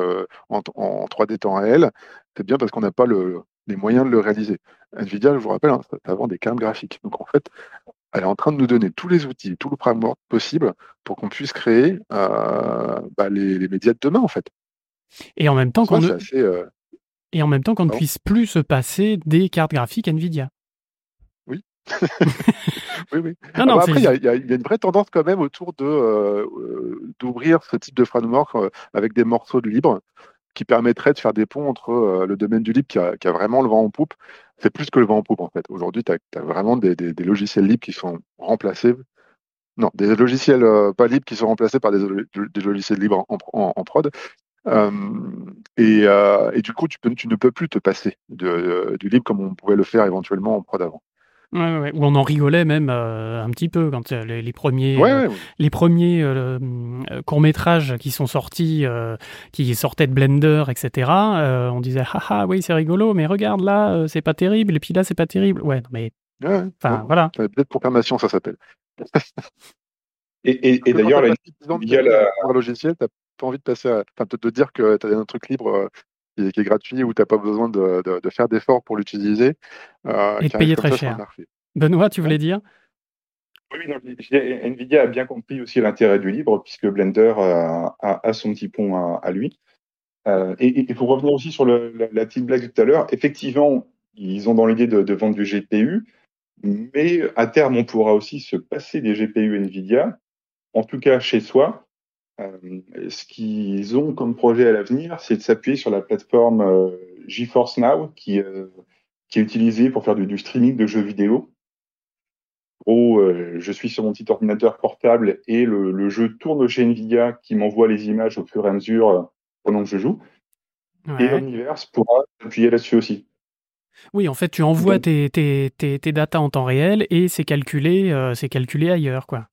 en, 3D temps réel? C'est bien parce qu'on n'a pas les moyens de le réaliser. Nvidia, je vous rappelle, hein, ça, vend des cartes graphiques. Donc en fait, elle est en train de nous donner tous les outils, tout le framework possible pour qu'on puisse créer bah, les, médias de demain en fait. Et en même temps qu'on ne... Et en même temps qu'on ne puisse plus se passer des cartes graphiques Nvidia. oui, oui. Ah bah, après, il y, a une vraie tendance quand même autour de euh, euh, d'ouvrir ce type de framework euh, avec des morceaux de libre qui permettraient de faire des ponts entre le domaine du libre qui a, qui a, vraiment le vent en poupe. C'est plus que le vent en poupe en fait. Aujourd'hui, tu as, vraiment des, des, logiciels libres qui sont remplacés Non, des logiciels pas libres qui sont remplacés par des, logiciels libres en, prod. Et, du coup, tu, tu, ne peux plus te passer du libre comme on pouvait le faire éventuellement en prod avant. Ouais, ouais, Où on en rigolait même euh, un petit peu quand euh, les, les premiers, euh, les premiers courts métrages qui sont sortis, qui sortaient de Blender, etc. on disait ah oui c'est rigolo, mais regarde là c'est pas terrible et puis là c'est pas terrible. Ouais, mais enfin voilà. Peut-être confirmation ça s'appelle. et, et, d'ailleurs il y a la... logiciel, t'as pas envie de passer, à... enfin de, dire que tu as un truc libre qui, est gratuit où tu n'as pas besoin de, faire d'efforts pour l'utiliser. Euh, et de payer très cher. Benoît, tu voulais dire? Oui, Nvidia a bien compris aussi l'intérêt du libre, puisque Blender a, son petit pont à, lui. Euh, et il faut revenir aussi sur la, petite blague de tout à l'heure. Effectivement, ils ont dans l'idée de, vendre du GPU, mais à terme, on pourra aussi se passer des GPU Nvidia, en tout cas chez soi, euh, ce qu'ils ont comme projet à l'avenir, c'est de s'appuyer sur la plateforme euh, GeForce Now, qui, euh, qui est utilisée pour faire du, streaming de jeux vidéo. gros, je suis sur mon petit ordinateur portable et le, jeu tourne chez Nvidia qui m'envoie les images au fur et à mesure pendant que je joue. Et Omniverse pourra appuyer là-dessus aussi. Oui, en fait, tu envoies tes, tes, tes, tes, datas en temps réel et c'est calculé, c'est calculé ailleurs, quoi.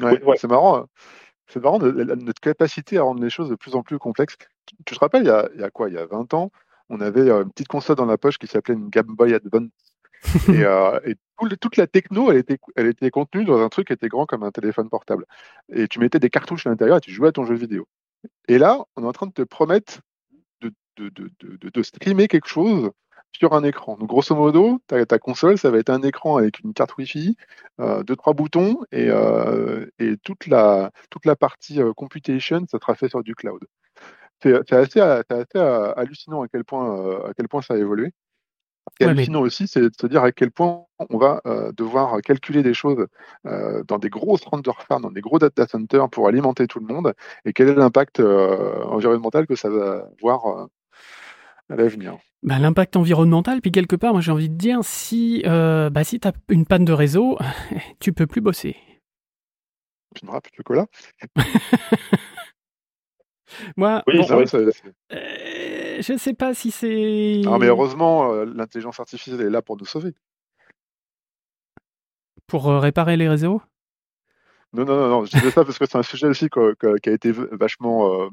Ouais, ouais. c'est marrant. C'est marrant notre capacité à rendre les choses de plus en plus complexes. Tu, te rappelles, il y, a, quoi Il y a 20 ans, on avait euh, une petite console dans la poche qui s'appelait une Game Boy Advance. et, euh, toute la techno, elle était, elle était contenue dans un truc qui était grand comme un téléphone portable. Et tu mettais des cartouches à l'intérieur et tu jouais à ton jeu vidéo. Et là, on est en train de te promettre de, de streamer quelque chose sur un écran. Donc grosso modo, ta, ta, console, ça va être un écran avec une carte Wi-Fi, euh, deux trois boutons et, euh, et, toute la toute la partie euh, computation, ça sera fait sur du cloud. C'est assez, assez, hallucinant à quel point à quel point ça a évolué. Et hallucinant aussi, c'est de se dire à quel point on va devoir calculer des choses dans des grosses render farms, dans des gros data centers pour alimenter tout le monde, et quel est l'impact environnemental que ça va avoir à l'avenir. Bah, l'impact environnemental, puis quelque part, moi j'ai envie de dire, si, euh, bah, si tu as une panne de réseau, tu peux plus bosser. Tu me rappelles chocolat Moi, oui, bon, euh, je sais pas si c'est. Non, mais heureusement, euh, l'intelligence artificielle est là pour nous sauver. Pour réparer les réseaux? Non, non, non, je disais ça parce que c'est un sujet aussi qui a été vachement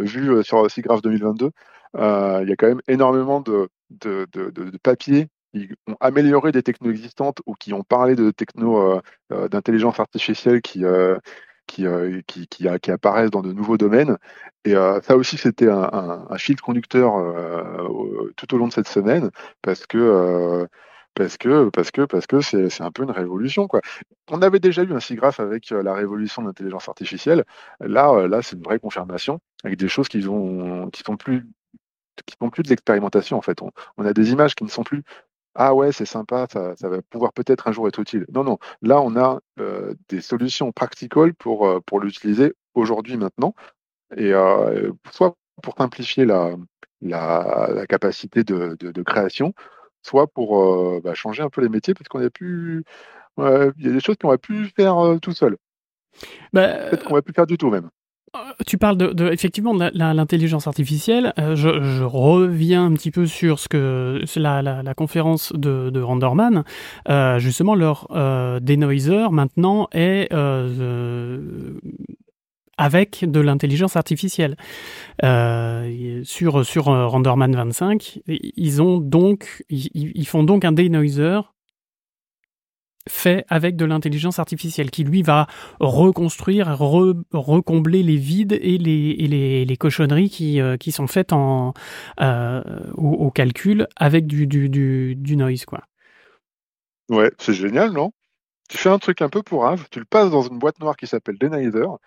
vu sur SIGGRAPH 2022. Euh, il y a quand même énormément de, de, de, papiers qui ont amélioré des technos existantes ou qui ont parlé de techno euh, euh, d'intelligence artificielle qui, qui, qui, qui, apparaissent dans de nouveaux domaines. Et ça aussi, c'était un, un, fil conducteur tout au long de cette semaine parce que parce que parce que parce que c'est un peu une révolution quoi. On avait déjà eu un SIGGRAPH avec la révolution de l'intelligence artificielle. Là là c'est une vraie confirmation avec des choses qui ont qui sont plus qui plus de l'expérimentation en fait. On, a des images qui ne sont plus ah ouais c'est sympa, ça, va pouvoir peut-être un jour être utile. Non non, là on a euh, des solutions practical pour euh, pour l'utiliser aujourd'hui maintenant et euh, soit pour simplifier la la, capacité de, de, création, soit pour bah, changer un peu les métiers parce qu'on a pu il y a des choses qu'on aurait pu faire tout seul. Bah, Peut-être qu'on va plus faire du tout même. Euh, tu parles de, effectivement de l'intelligence artificielle. Euh, je, reviens un petit peu sur ce que la, la, conférence de, de Renderman. Euh, justement, leur denoiser maintenant est avec de l'intelligence artificielle. sur sur Renderman 25, ils ont donc ils font donc un denoiser fait avec de l'intelligence artificielle qui lui va reconstruire, recombler les vides et les, les, les cochonneries qui, euh, qui sont faites en, euh, au, calcul avec du, du, du, noise. Quoi. Ouais, c'est génial, non? Tu fais un truc un peu pour pourrave, tu le passes dans une boîte noire qui s'appelle Denizer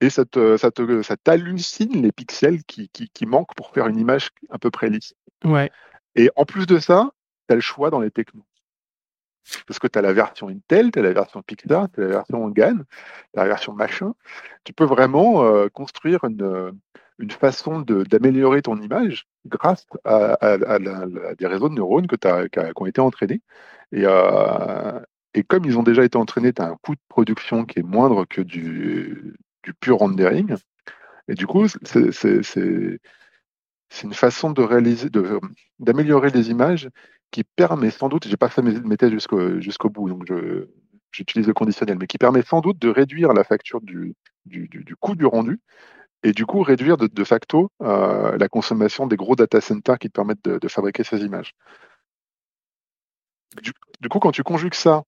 et ça te, ça te, ça t'hallucine les pixels qui, qui, qui manquent pour faire une image un peu près lisse. Ouais. Et en plus de ça, tu as le choix dans les technos. Parce que tu as la version Intel, tu as la version Pixar, tu as la version GAN, la version machin. Tu peux vraiment euh, construire une, euh, une façon d'améliorer ton image grâce à, des réseaux de neurones que as, qui ont été entraînés. Et, euh, Et comme ils ont déjà été entraînés, tu as un coût de production qui est moindre que du, du pur rendering. Et du coup, c'est une façon de réaliser, d'améliorer les images qui permet sans doute, j'ai pas fait mes, tests jusqu'au bout, donc j'utilise le conditionnel, mais qui permet sans doute de réduire la facture du, du, du, coût du rendu et du coup réduire de, facto euh, la consommation des gros data centers qui te permettent de, fabriquer ces images. Du, coup, quand tu conjugues ça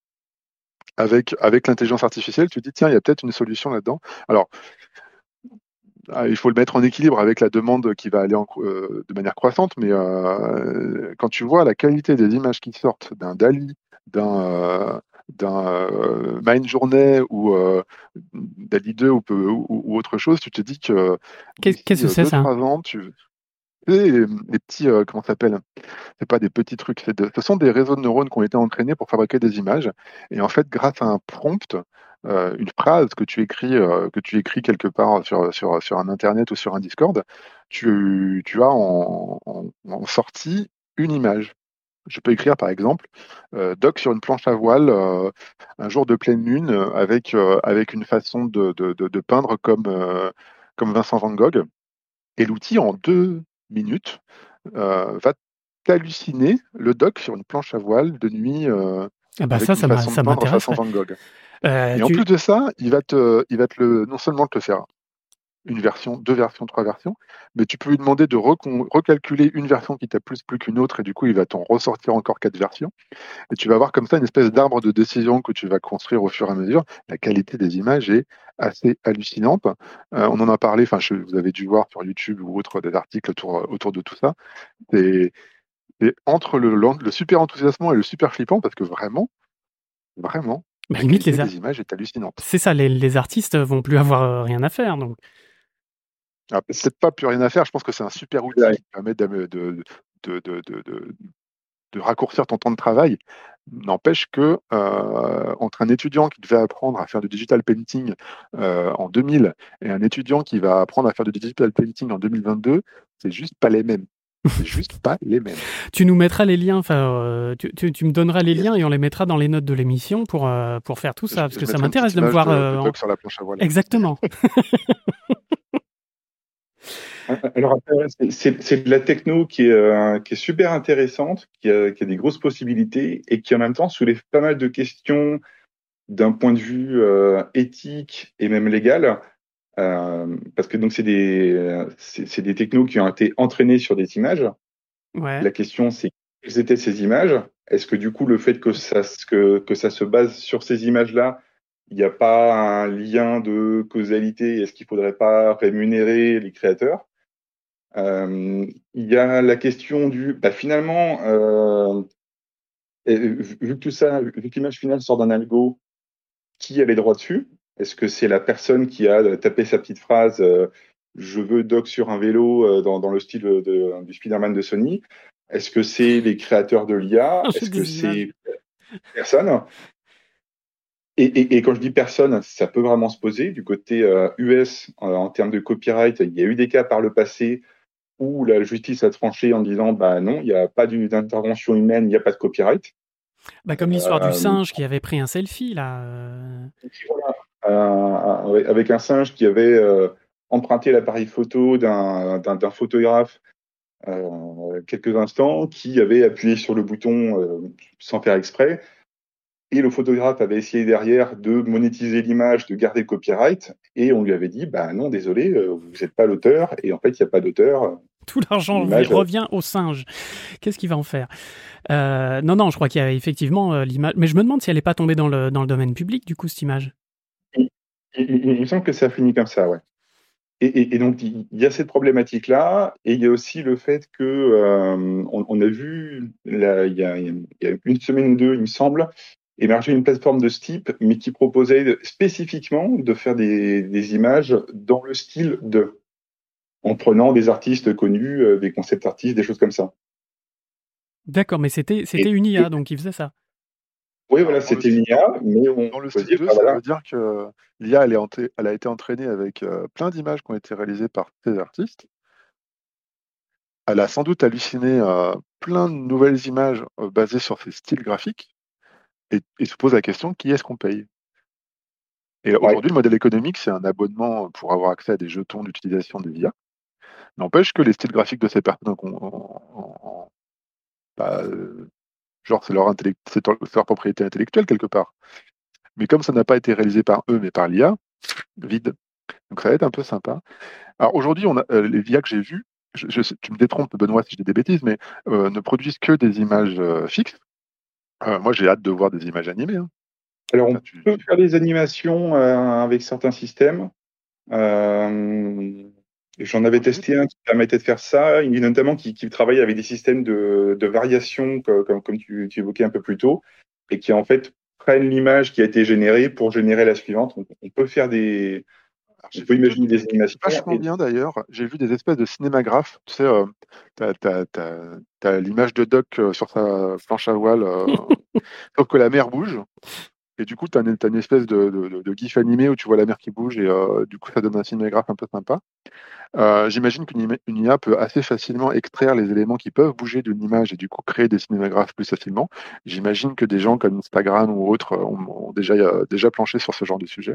avec, avec l'intelligence artificielle, tu te dis, tiens, il y a peut-être une solution là-dedans. Alors, ah, il faut le mettre en équilibre avec la demande qui va aller euh, de manière croissante, mais euh, quand tu vois la qualité des images qui sortent d'un DALI, d'un euh, d'un Mind Journée ou DALI 2 ou, ou, autre chose, tu te dis que qu'est-ce que c'est ça? ans, tu les, les petits comment ça s'appelle C'est pas des petits trucs, ce sont des réseaux de neurones qui ont été entraînés pour fabriquer des images. Et en fait, grâce à un prompt, euh, une phrase que tu écris euh, que tu écris quelque part sur, sur, sur un internet ou sur un Discord, tu, tu as en, sortie une image. Je peux écrire par exemple euh, doc sur une planche à voile un jour de pleine lune avec, avec une façon de, de, de, peindre comme, comme Vincent Van Gogh. Et l'outil en deux minutes va t'halluciner le doc sur une planche à voile de nuit. Ah bah ça, ça m'intéresse. Van Gogh. Euh, et en plus de ça, il va te, il va te le, non seulement te faire une version, deux versions, trois versions, mais tu peux lui demander de recalculer une version qui t'a plus plus qu'une autre, et du coup, il va t'en ressortir encore quatre versions. Et tu vas avoir comme ça une espèce d'arbre de décision que tu vas construire au fur et à mesure. La qualité des images est assez hallucinante. Euh, on en a parlé, enfin, vous avez dû voir sur YouTube ou autre des articles autour, autour de tout ça. C'est entre le, le super enthousiasmant et le super flippant, parce que vraiment, vraiment, bah, limite, les, images est hallucinante. C'est ça, les, les, artistes vont plus avoir euh, rien à faire. Donc. Ah, peut-être pas plus rien à faire, je pense que c'est un super outil qui permet de, de, de, de, raccourcir ton temps de travail. N'empêche que euh, entre un étudiant qui devait apprendre à faire du digital painting euh, en 2000 et un étudiant qui va apprendre à faire du digital painting en 2022, c'est juste pas les mêmes. C'est juste pas les mêmes. tu nous mettras les liens, enfin, euh, tu, tu, me donneras les liens et on les mettra dans les notes de l'émission pour, euh, pour faire tout ça, parce que ça m'intéresse de me voir. Euh, sur la planche à voile. Exactement. Alors, c'est de la techno qui est, qui est super intéressante, qui a, qui a, des grosses possibilités et qui en même temps soulève pas mal de questions d'un point de vue éthique et même légal. Euh, parce que donc c'est des c'est des technos qui ont été entraînés sur des images. Ouais. La question c'est quelles étaient ces images? Est-ce que du coup le fait que ça que que ça se base sur ces images là, il n'y a pas un lien de causalité? Est-ce qu'il faudrait pas rémunérer les créateurs? euh, Il y a la question du bah, finalement euh, vu que tout ça, vu que l'image finale sort d'un algo, qui a les droits dessus? Est-ce que c'est la personne qui a tapé sa petite phrase euh, je veux doc sur un vélo euh, dans, dans, le style de, du Spider-Man de Sony? Est-ce que c'est les créateurs de l'IA Est-ce que c'est personne? Et, et, et, quand je dis personne, ça peut vraiment se poser. Du côté US, euh, en termes de copyright, il y a eu des cas par le passé où la justice a tranché en disant bah non, il n'y a pas d'intervention humaine, il n'y a pas de copyright. Bah comme l'histoire du singe qui avait pris un selfie là. Voilà avec un singe qui avait euh, emprunté l'appareil photo d'un photographe euh, quelques instants, qui avait appuyé sur le bouton euh, sans faire exprès. Et le photographe avait essayé derrière de monétiser l'image, de garder le copyright, et on lui avait dit, bah non, désolé, vous n'êtes pas l'auteur, et en fait, il n'y a pas d'auteur. Tout l'argent revient au singe. Qu'est-ce qu'il va en faire? Non, non, je crois qu'il y a effectivement l'image, mais je me demande si elle n'est pas tombée dans le, dans le domaine public, du coup, cette image. Il, me semble que ça finit comme ça, ouais. Et, donc, il y a cette problématique-là, et il y a aussi le fait que euh, on, a vu, il, y a, une semaine ou deux, il me semble, émerger une plateforme de ce type, mais qui proposait spécifiquement de faire des, images dans le style de, en prenant des artistes connus, euh, des concept artistes, des choses comme ça. D'accord, mais c'était c'était une IA, donc il faisait ça. Oui, voilà, c'était l'IA, mais on dans le style 2, ça veut dire que l'IA, elle, elle, a été entraînée avec euh, plein d'images qui ont été réalisées par ces artistes. Elle a sans doute halluciné euh, plein de nouvelles images euh, basées sur ces styles graphiques. et, se pose la question qui est-ce qu'on paye? Et aujourd'hui, le modèle économique, c'est un abonnement pour avoir accès à des jetons d'utilisation de l'IA. N'empêche que les styles graphiques de ces personnes, bah, genre c'est leur, leur propriété intellectuelle quelque part. Mais comme ça n'a pas été réalisé par eux, mais par l'IA, vide. Donc ça va être un peu sympa. Alors aujourd'hui, on a euh, les IA que j'ai vues, je, tu me détrompes Benoît si je dis des bêtises, mais euh, ne produisent que des images euh, fixes. moi j'ai hâte de voir des images animées. Hein. Alors on peut faire des animations avec certains systèmes. J'en avais testé un qui permettait de faire ça, notamment qui, qui travaille avec des systèmes de, de variation, comme, comme tu, tu, évoquais un peu plus tôt, et qui en fait prennent l'image qui a été générée pour générer la suivante. On, peut faire des, on peut imaginer des animations. Vachement bien d'ailleurs. J'ai vu des espèces de cinémagraphes. Tu sais, euh, tu as, l'image de Doc euh, sur sa planche à voile, euh, sauf que la mer bouge. Et du coup, tu as, une espèce de, gif animé où tu vois la mer qui bouge et euh, du coup, ça donne un cinégraphe un peu sympa. Euh, j'imagine qu'une IA peut assez facilement extraire les éléments qui peuvent bouger d'une image et du coup créer des cinémagraphes plus facilement. J'imagine que des gens comme Instagram ou autres ont, déjà, euh, déjà planché sur ce genre de sujet.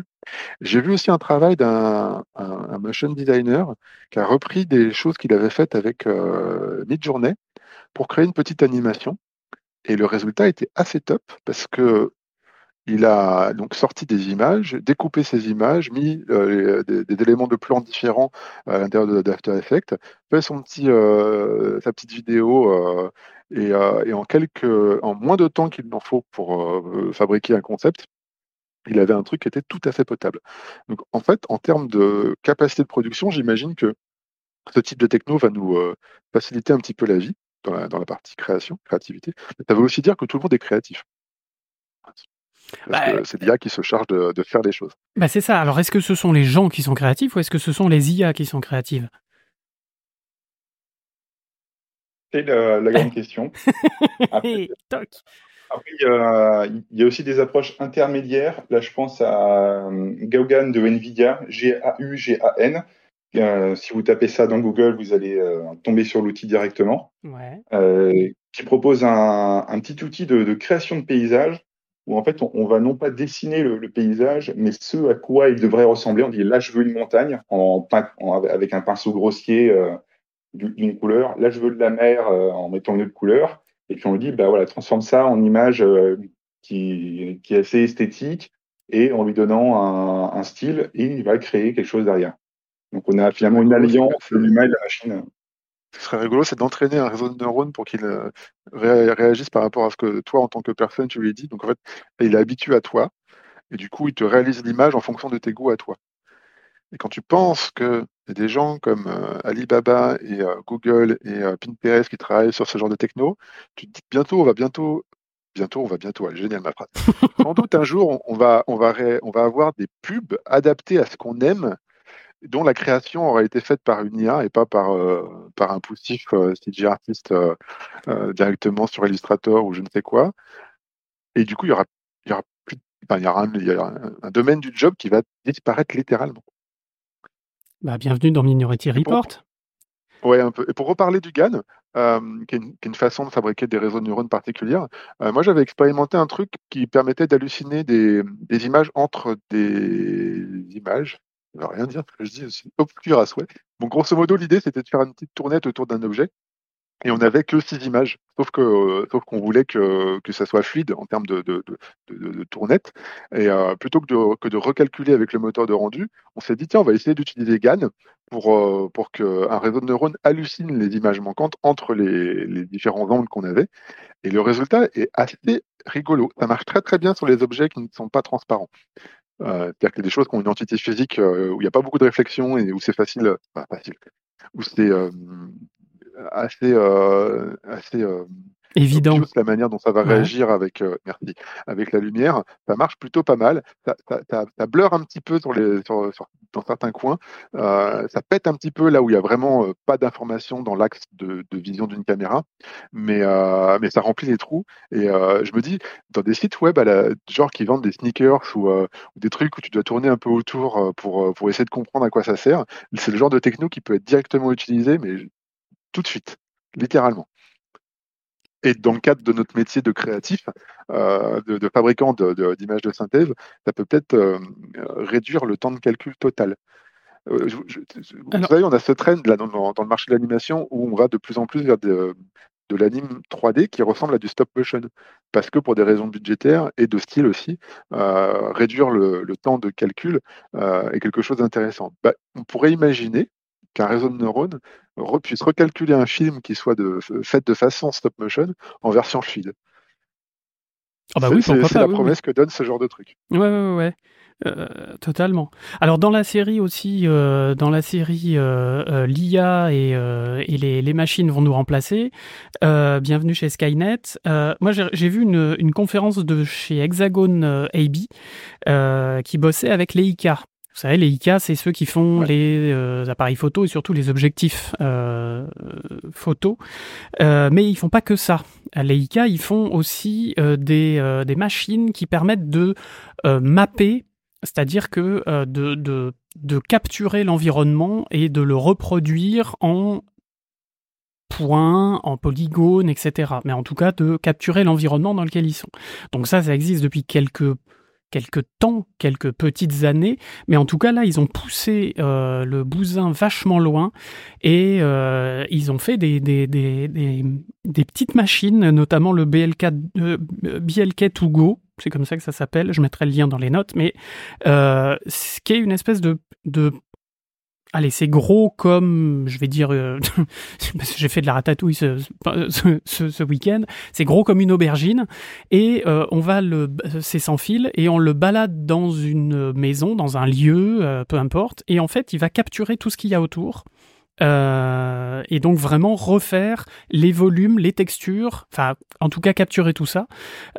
J'ai vu aussi un travail d'un un, motion designer qui a repris des choses qu'il avait faites avec Midjourney pour créer une petite animation. Et le résultat était assez top parce que il a donc sorti des images, découpé ces images, mis euh, des, éléments de plan différents à l'intérieur d'After Effects, fait son petit, euh, sa petite vidéo euh, et, en quelques, en moins de temps qu'il n'en faut pour fabriquer un concept, il avait un truc qui était tout à fait potable. Donc en fait, en termes de capacité de production, j'imagine que ce type de techno va nous faciliter un petit peu la vie dans la, dans la partie création, créativité. Mais ça veut aussi dire que tout le monde est créatif. Bah, c'est l'IA qui se charge de, faire les choses. Bah c'est ça. Alors, est-ce que ce sont les gens qui sont créatifs ou est-ce que ce sont les IA qui sont créatives? C'est la, grande question. Après, il, y a, aussi des approches intermédiaires. Là, je pense à euh, Gaugan de NVIDIA, G-A-U-G-A-N. Euh, si vous tapez ça dans Google, vous allez euh, tomber sur l'outil directement. qui propose un, petit outil de, de création de paysage où en fait on, va non pas dessiner le, paysage, mais ce à quoi il devrait ressembler. On dit là je veux une montagne en, avec un pinceau grossier euh, d'une couleur. Là je veux de la mer euh, en mettant une autre couleur. Et puis on lui dit bah voilà transforme ça en image euh, qui, qui, est assez esthétique et en lui donnant un, un, style et il va créer quelque chose derrière. Donc on a finalement une alliance de l'humain et de la machine ce serait rigolo, c'est d'entraîner un réseau de neurones pour qu'il euh, réagisse par rapport à ce que toi, en tant que personne, tu lui dis. Donc en fait, il est habitué à toi, et du coup, il te réalise l'image en fonction de tes goûts à toi. Et quand tu penses que des gens comme euh, Alibaba et euh, Google et Pinterest qui travaillent sur ce genre de techno, tu te dis bientôt, on va bientôt, bientôt, on va bientôt, elle génial ma phrase. Sans doute un jour, on va, on va, on va avoir des pubs adaptées à ce qu'on aime dont la création aurait été faite par une IA et pas par, euh, par un poussif euh, CG artiste euh, directement sur Illustrator ou je ne sais quoi. Et du coup, il y aura, il y aura, plus, il y aura, un, il y aura un, domaine du job qui va disparaître littéralement. Bah, bienvenue dans Minority Report. Ouais, un peu. Et pour reparler du GAN, qui, est une, façon de fabriquer des réseaux de neurones particulières, moi j'avais expérimenté un truc qui permettait d'halluciner des, des, images entre des images ne veut rien dire ce que je dis, c'est obscur à souhait. Bon, grosso modo, l'idée, c'était de faire une petite tournette autour d'un objet. Et on n'avait que six images, sauf que euh, sauf qu'on voulait que, que ça soit fluide en termes de, de, de, tournette. Et euh, plutôt que de, que de recalculer avec le moteur de rendu, on s'est dit tiens, on va essayer d'utiliser GAN pour, euh, qu'un réseau de neurones hallucine les images manquantes entre les, les différents angles qu'on avait. Et le résultat est assez rigolo. Ça marche très très bien sur les objets qui ne sont pas transparents. Euh, c'est-à-dire a des choses qui ont une entité physique euh, où il n'y a pas beaucoup de réflexion et où c'est facile, enfin facile, où c'est euh, assez, assez évident. Juste la manière dont ça va réagir avec, euh, merci, avec la lumière, ça marche plutôt pas mal. Ça, ça, ça, blur un petit peu sur les, sur, dans certains coins. Euh, ça pète un petit peu là où il y a vraiment euh, pas d'information dans l'axe de, de, vision d'une caméra, mais, euh, mais ça remplit les trous. Et euh, je me dis, dans des sites web, à la, genre qui vendent des sneakers ou, ou, des trucs où tu dois tourner un peu autour pour, pour essayer de comprendre à quoi ça sert, c'est le genre de techno qui peut être directement utilisé, mais tout de suite, littéralement. Et dans le cadre de notre métier de créatif, euh, de, de, fabricant d'images de, synthèse, ça peut peut-être euh, réduire le temps de calcul total. Euh, vous savez, on a ce trend là dans, dans le marché de l'animation où on va de plus en plus vers de, de l'anime 3D qui ressemble à du stop motion. Parce que pour des raisons budgétaires et de style aussi, euh, réduire le, temps de calcul euh, est quelque chose d'intéressant. Bah, on pourrait imaginer qu'un réseau de neurones puisse recalculer un film qui soit de, fait de façon stop motion en version fluide. Ah bah oui, c'est la promesse que donne ce genre de truc. Ouais, ouais, ouais. Euh, totalement. Alors dans la série aussi, euh, dans la série, euh, l'IA et, et les, les, machines vont nous remplacer. bienvenue chez Skynet. moi, j'ai vu une, une, conférence de chez Hexagon AB qui bossait avec les IK. Vous savez, les IK, c'est ceux qui font les appareils photo et surtout les objectifs euh, photo. Euh, mais ils font pas que ça. Les IK, ils font aussi des, des machines qui permettent de mapper c'est-à-dire que euh, de, de, de, capturer l'environnement et de le reproduire en points, en polygones, etc. Mais en tout cas, de capturer l'environnement dans lequel ils sont. Donc ça, ça existe depuis quelques quelques temps, quelques petites années, mais en tout cas là, ils ont poussé euh, le bousin vachement loin et euh, ils ont fait des, des, des, des, petites machines, notamment le BLK, euh, BLK 2 Go, c'est comme ça que ça s'appelle, je mettrai le lien dans les notes, mais euh, ce qui est une espèce de, de Allez, c'est gros comme, je vais dire, euh, j'ai fait de la ratatouille ce, ce, ce, week-end, c'est gros comme une aubergine, et euh, on va le, c'est sans fil, et on le balade dans une maison, dans un lieu, euh, peu importe, et en fait, il va capturer tout ce qu'il y a autour, euh, et donc vraiment refaire les volumes, les textures, enfin en tout cas capturer tout ça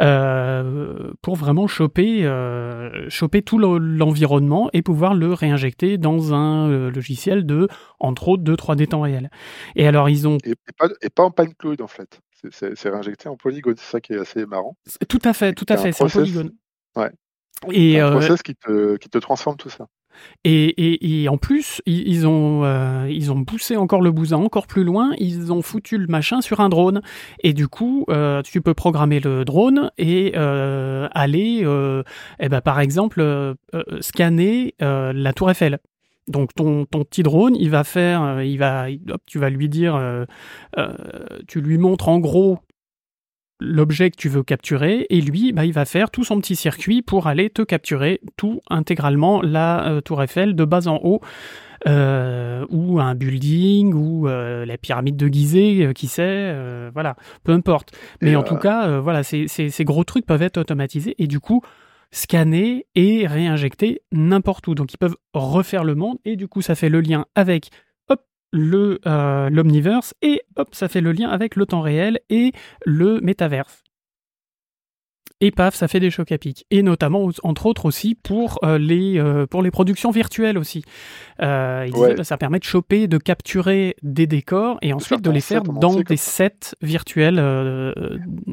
euh, pour vraiment choper, euh, choper tout l'environnement et pouvoir le réinjecter dans un logiciel de entre autres de 3D temps réel. Et alors ils ont et, pas, et pas en cloud en fait, c'est réinjecté en polygone, c'est ça qui est assez marrant. Tout à fait, tout à fait, c'est en polygone. Ouais. Et un process qui te, qui te transforme tout ça. Et, en plus, ils ont, euh, ils ont poussé encore le bousin encore plus loin. Ils ont foutu le machin sur un drone. Et du coup, euh, tu peux programmer le drone et euh, aller, eh ben, par exemple, scanner la tour Eiffel. Donc ton, ton petit drone, il va faire, il va, tu vas lui dire, tu lui montres en gros l'objet que tu veux capturer et lui, bah, il va faire tout son petit circuit pour aller te capturer tout intégralement la euh, tour Eiffel de bas en haut. Euh, ou un building ou euh, la pyramide de Gizeh, qui sait, voilà, peu importe. Mais en tout cas, voilà, ces, ces, gros trucs peuvent être automatisés et du coup scanner et réinjecter n'importe où. Donc ils peuvent refaire le monde et du coup ça fait le lien avec le euh, l'omniverse et hop, ça fait le lien avec le temps réel et le métaverse. Et paf, ça fait des chocs à pic. Et notamment, entre autres aussi, pour, euh, les, euh, pour les productions virtuelles aussi. Euh, bah, ça permet de choper, de capturer des décors et ensuite de les faire dans des sets virtuels,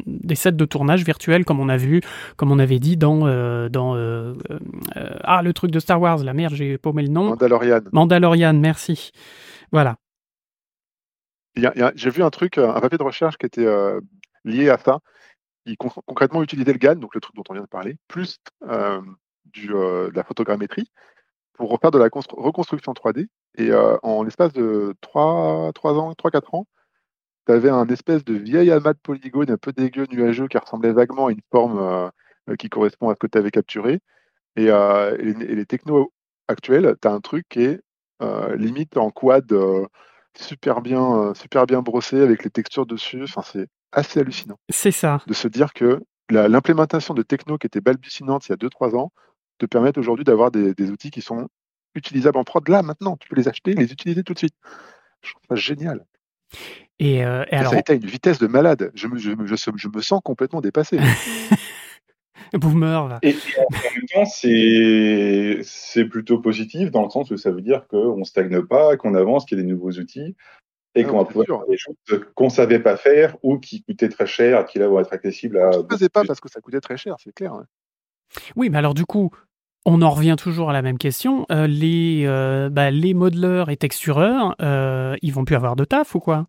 des sets de tournage virtuels, comme on a vu, comme on avait dit dans... dans ah, le truc de Star Wars, la merde, j'ai paumé le nom. Mandalorian. Mandalorian, merci. Voilà. J'ai vu un truc, un papier de recherche qui était euh, lié à ça, qui concrètement utilisait le GAN, donc le truc dont on vient de parler, plus euh, du, euh, de la photogrammétrie, pour refaire de la reconstruction 3D. Et en l'espace de 3, 3 ans, 3-4 ans, tu avais un espèce de vieil amas de polygones un peu dégueu, nuageux, qui ressemblait vaguement à une forme qui correspond à ce que tu avais capturé. Et, et les, technos actuels, tu as un truc qui est euh, limite en quad euh, super bien, euh, super bien brossé avec les textures dessus. Enfin, c'est assez hallucinant. C'est ça. De se dire que l'implémentation de techno qui était balbutinante il y a 2-3 ans te permet aujourd'hui d'avoir des, outils qui sont utilisables en prod là maintenant. Tu peux les acheter, les utiliser tout de suite. Je trouve ça génial. Et, alors... Ça a été à une vitesse de malade. Je me, je, je me sens complètement dépassé. Boomer. Et, en même temps, c'est plutôt positif dans le sens où ça veut dire qu'on ne stagne pas, qu'on avance, qu'il y a des nouveaux outils et ah qu'on va pouvoir faire des choses qu'on ne savait pas faire ou qui coûtaient très cher, qui là vont être accessibles à. On ne faisait pas parce que ça coûtait très cher, c'est clair. Oui, mais alors du coup, on en revient toujours à la même question. Euh, les, euh, bah, les modeleurs et textureurs, euh, ils vont plus avoir de taf ou quoi?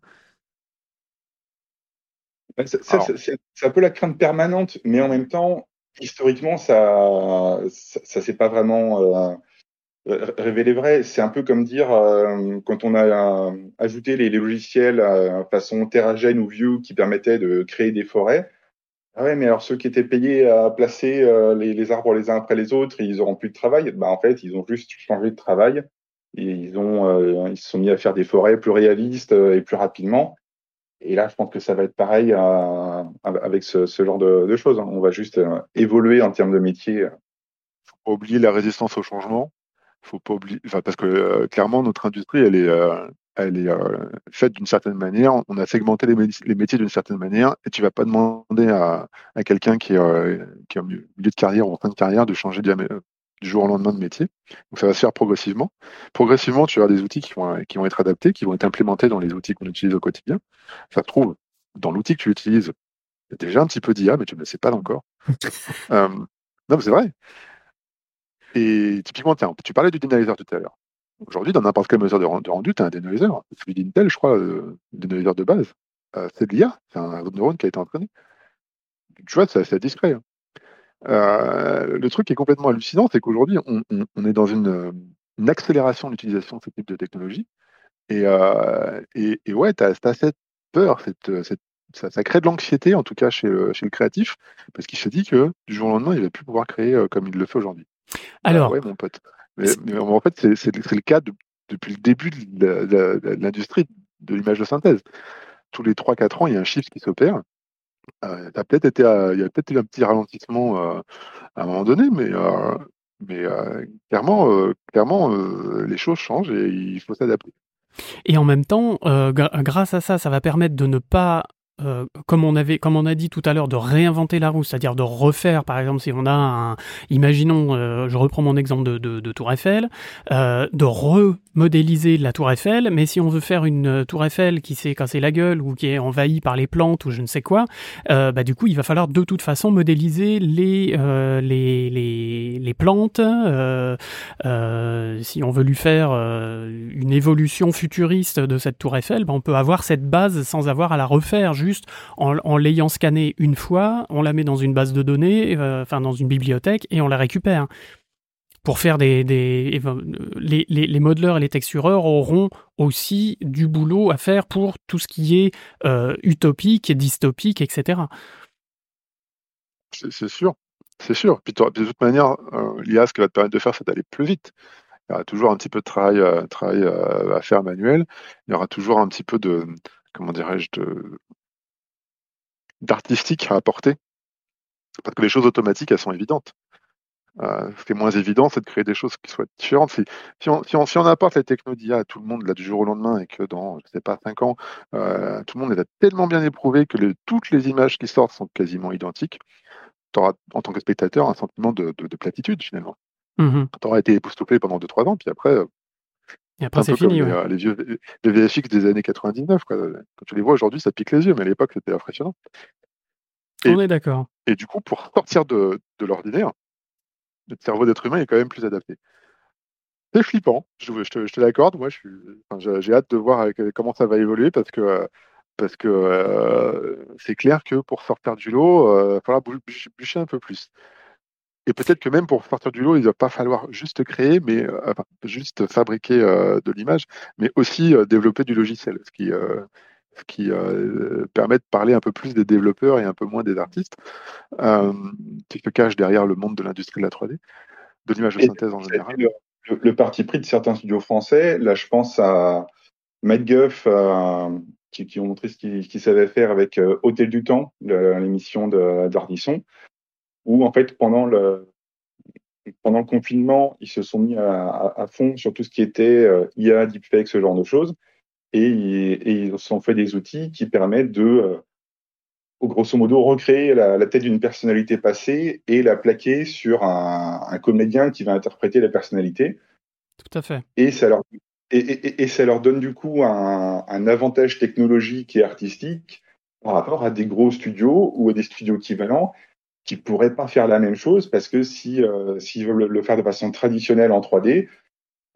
C'est un peu la crainte permanente, mais en même temps, historiquement, ça, ça, s'est pas vraiment euh, révélé vrai. C'est un peu comme dire euh, quand on a euh, ajouté les, logiciels façon Terragen ou Vue qui permettaient de créer des forêts. Ah ouais, mais alors ceux qui étaient payés à placer les, les, arbres les uns après les autres, ils auront plus de travail. Bah en fait, ils ont juste changé de travail ils ont ils se sont mis à faire des forêts plus réalistes et plus rapidement. Et là, je pense que ça va être pareil euh, avec ce, genre de, choses. Hein. On va juste euh, évoluer en termes de métier. Faut pas oublier la résistance au changement. Faut pas oublier, parce que euh, clairement, notre industrie, elle est, est faite d'une certaine manière. On a segmenté les, métiers d'une certaine manière, et tu vas pas demander à, quelqu'un qui, qui est au milieu de carrière ou en fin de carrière de changer du jour au lendemain de métier. Donc ça va se faire progressivement. Progressivement, tu as des outils qui vont, qui vont être adaptés, qui vont être implémentés dans les outils qu'on utilise au quotidien. Ça se trouve, dans l'outil que tu utilises, il y a déjà un petit peu d'IA, mais tu ne le sais pas encore. euh, non, mais c'est vrai. Et typiquement, tu parlais du dynamizer tout à l'heure. Aujourd'hui, dans n'importe quel mesure de rendu, tu as un dynamizer. Celui d'Intel, je crois, euh, le dynamizer de base, euh, c'est de l'IA. C'est un neurone qui a été entraîné. Tu vois, c'est assez discret. Hein. Euh, le truc qui est complètement hallucinant, c'est qu'aujourd'hui, on, on, est dans une, une accélération de l'utilisation de ce type de technologie. Et, euh, et, et ouais, tu as, as, cette peur, cette, cette, ça, ça, crée de l'anxiété, en tout cas chez le, chez le créatif, parce qu'il se dit que du jour au lendemain, il va plus pouvoir créer euh, comme il le fait aujourd'hui. Alors, ouais, mon pote. Mais, mais en fait, c'est le cas de, depuis le début de l'industrie de l'image de synthèse. Tous les 3-4 ans, il y a un shift qui s'opère. Euh, été, il y a peut-être eu un petit ralentissement euh, à un moment donné, mais, euh, clairement les choses changent et il faut s'adapter. Et en même temps, grâce à ça, ça va permettre de ne pas euh, comme on avait, comme on a dit tout à l'heure, de réinventer la roue, c'est-à-dire de refaire, par exemple, si on a un, imaginons, euh, je reprends mon exemple de, Tour Eiffel, euh, de remodéliser la Tour Eiffel, mais si on veut faire une Tour Eiffel qui s'est cassé la gueule ou qui est envahie par les plantes ou je ne sais quoi, bah, du coup, il va falloir de toute façon modéliser les les, les, les, plantes. si on veut lui faire une évolution futuriste de cette Tour Eiffel, bah, on peut avoir cette base sans avoir à la refaire juste en, l'ayant scanné une fois, on la met dans une base de données, euh, enfin dans une bibliothèque, et on la récupère. Pour faire des, des les, les, les, modeleurs et les textureurs auront aussi du boulot à faire pour tout ce qui est euh, utopique, dystopique, etc. C'est sûr, c'est sûr. Puis de toute manière, euh, l'IA, ce qu'elle va te permettre de faire, c'est d'aller plus vite. Il y aura toujours un petit peu de travail, travail à faire manuel. Il y aura toujours un petit peu de, comment dirais-je, de, d'artistique à apporter. Parce que les choses automatiques, elles sont évidentes. Euh, ce qui est moins évident, c'est de créer des choses qui soient différentes. Si, si, on, si, on, si on apporte la techno d'IA à tout le monde là, du jour au lendemain et que dans, je sais pas, cinq ans, euh, tout le monde est tellement bien éprouvé que les, toutes les images qui sortent sont quasiment identiques, tu auras, en tant que spectateur, un sentiment de, de, de platitude finalement. Mmh tu auras été époustouflé pendant 2-3 ans, puis après, et après, c'est fini. Les, les, vieux les VFX des années 99. Quoi. Quand tu les vois aujourd'hui, ça pique les yeux, mais à l'époque, c'était impressionnant. Et, On est d'accord. Et du coup, pour sortir de, de l'ordinaire, le cerveau d'être humain est quand même plus adapté. C'est flippant, je, je te, je te l'accorde. Moi, j'ai enfin, hâte de voir comment ça va évoluer parce que, parce que euh, c'est clair que pour sortir du lot, il euh, va falloir bûcher un peu plus. Et peut-être que même pour sortir du lot, il ne va pas falloir juste créer, mais euh, enfin, juste fabriquer euh, de l'image, mais aussi euh, développer du logiciel, ce qui, ce qui permet de parler un peu plus des développeurs et un peu moins des artistes, qui se cachent derrière le monde de l'industrie de la 3D, de l'image de synthèse en général. Le, parti pris de certains studios français, là je pense à MacGuff, qui, qui, ont montré ce qu'ils savaient faire avec Hôtel du Temps, l'émission d'Ardisson où en fait pendant le pendant le confinement, ils se sont mis à, à, fond sur tout ce qui était euh, IA, deepfake, ce genre de choses, et, et, ils se sont fait des outils qui permettent de, euh, grosso modo, recréer la, la tête d'une personnalité passée et la plaquer sur un, un, comédien qui va interpréter la personnalité. Tout à fait. Et ça leur, et, et ça leur donne du coup un, un avantage technologique et artistique par rapport à des gros studios ou à des studios équivalents qui pourraient pas faire la même chose parce que si euh, s'ils veulent le faire de façon traditionnelle en 3D,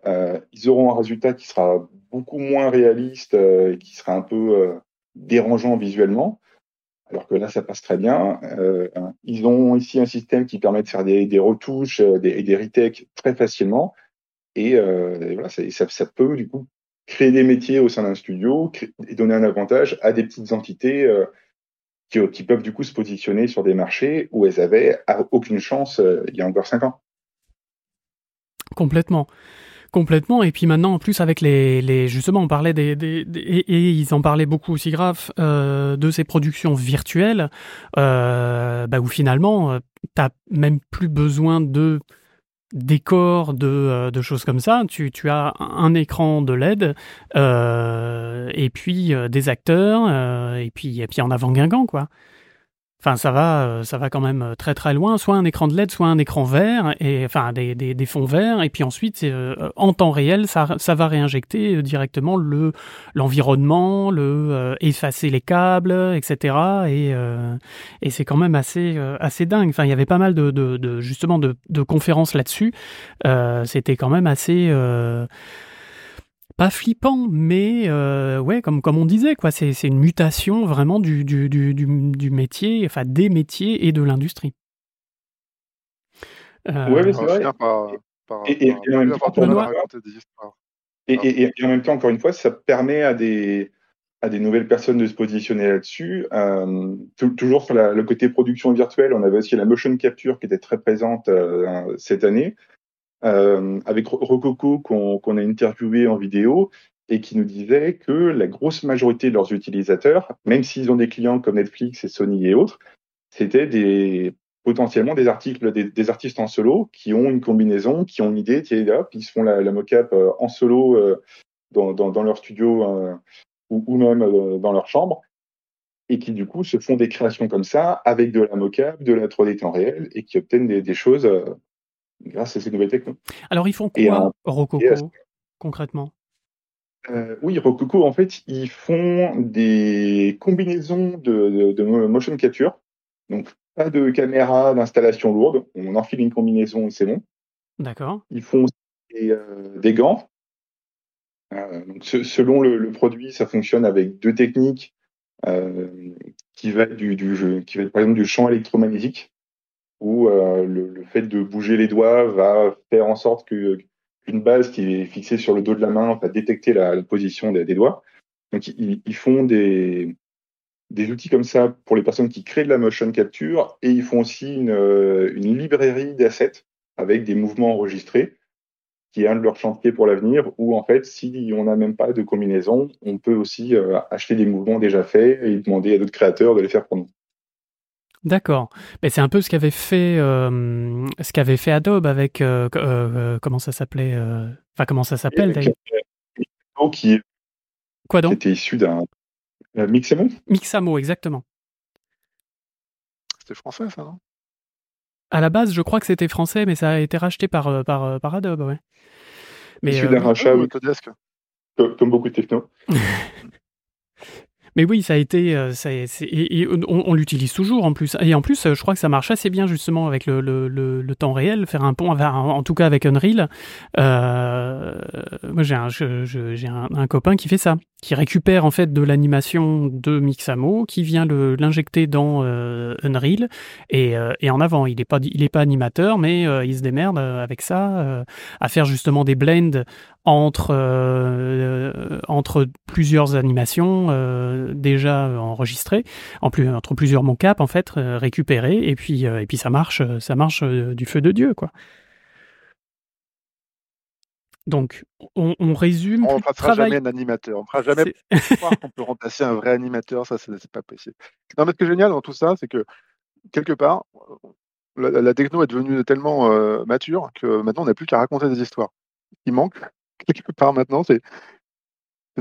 euh, ils auront un résultat qui sera beaucoup moins réaliste euh, et qui sera un peu euh, dérangeant visuellement. alors que là, ça passe très bien. Euh, ils ont ici un système qui permet de faire des, des retouches et des, des retakes très facilement. Et, et voilà, ça, ça, peut du coup créer des métiers au sein d'un studio et donner un avantage à des petites entités qui, peuvent du coup se positionner sur des marchés où elles avaient aucune chance il y a encore cinq ans. Complètement. Complètement. Et puis maintenant, en plus, avec les, les justement, on parlait des, et, ils en parlaient beaucoup aussi, grave, euh, de ces productions virtuelles, euh, bah, où finalement, euh, t'as même plus besoin de décors, de, euh, de choses comme ça. Tu, as un écran de LED, euh, et puis euh, des acteurs, et puis, et puis en avant Guingamp, quoi. Enfin, ça va, euh, ça va quand même euh, très très loin. Soit un écran de LED, soit un écran vert, et enfin des, des, des fonds verts, et puis ensuite euh, en temps réel, ça, ça va réinjecter directement le l'environnement, le effacer les câbles, etc. Et, et c'est quand même assez assez dingue. Enfin, il y avait pas mal de, de, de justement de, de conférences là-dessus. C'était quand même assez pas flippant, mais euh, ouais, comme, comme on disait, quoi, c'est, c'est une mutation vraiment du, du, du, du, métier, enfin des métiers et de l'industrie. Euh, ouais, mais c'est vrai. et, en même temps, encore une fois, ça permet à des, à des nouvelles personnes de se positionner là-dessus. Euh, toujours sur la, le côté production virtuelle, on avait aussi la motion capture qui était très présente euh, cette année euh, avec Rococo qu'on a interviewé en vidéo et qui nous disait que la grosse majorité de leurs utilisateurs, même s'ils ont des clients comme Netflix et Sony et autres, c'était des potentiellement des articles, des, artistes en solo qui ont une combinaison, qui ont une idée, puis ils se font la, la mocap euh, en solo euh, dans, dans, dans, leur studio euh, ou, ou, même dans leur chambre, et qui du coup se font des créations comme ça avec de la mocap, de la 3D temps réel, et qui obtiennent des, des choses grâce à ces nouvelles technologies. Alors, ils font quoi, Rococo, concrètement? Euh, oui, Rococo, en fait, ils font des combinaisons de, de, motion capture. Donc, pas de caméra d'installation lourde. On enfile une combinaison et c'est bon. D'accord. Ils font des, euh, des gants. Euh, donc, selon le, le, produit, ça fonctionne avec deux techniques qui va du, du, qui va être par exemple du champ électromagnétique où euh, le, le, fait de bouger les doigts va faire en sorte qu'une base qui est fixée sur le dos de la main va détecter la, la position des, des, doigts. Donc ils, ils, font des, des outils comme ça pour les personnes qui créent de la motion capture et ils font aussi une, une librairie d'assets avec des mouvements enregistrés qui est un de leurs chantiers pour l'avenir où en fait si on n'a même pas de combinaison on peut aussi euh, acheter des mouvements déjà faits et demander à d'autres créateurs de les faire pour nous. D'accord. Mais c'est un peu ce qu'avait fait, euh, ce qu'avait fait Adobe avec euh, euh, comment ça s'appelait, euh, enfin comment ça s'appelle d'ailleurs? Qui Quoi donc? C'était issu d'un Mixamo? Mixamo, exactement. C'était français, ça, non? À la base, je crois que c'était français, mais ça a été racheté par par, par Adobe, ouais. Mais issu d'un rachat, comme, comme beaucoup de techno. Mais oui, ça a été, euh, on, l'utilise toujours en plus. Et en plus, je crois que ça marche assez bien justement avec le, temps réel, faire un pont, en tout cas avec Unreal. Euh, moi, j'ai un, copain qui fait ça, qui récupère en fait de l'animation de Mixamo, qui vient l'injecter dans euh, Unreal et, euh, en avant. Il est pas, pas animateur, mais euh, il se démerde avec ça, à faire justement des blends entre plusieurs animations déjà enregistrées, en plus entre plusieurs mocaps en fait récupérés, et puis et puis ça marche, ça marche du feu de dieu quoi. Donc, on, on résume. On ne fera travail... jamais un animateur. On ne fera jamais croire qu'on peut remplacer un vrai animateur. Ça, c'est pas possible. Non, mais ce qui est génial dans tout ça, c'est que quelque part, la, la, techno est devenue tellement euh, mature que maintenant, on n'a plus qu'à raconter des histoires. Ce qui manque, quelque part maintenant, c'est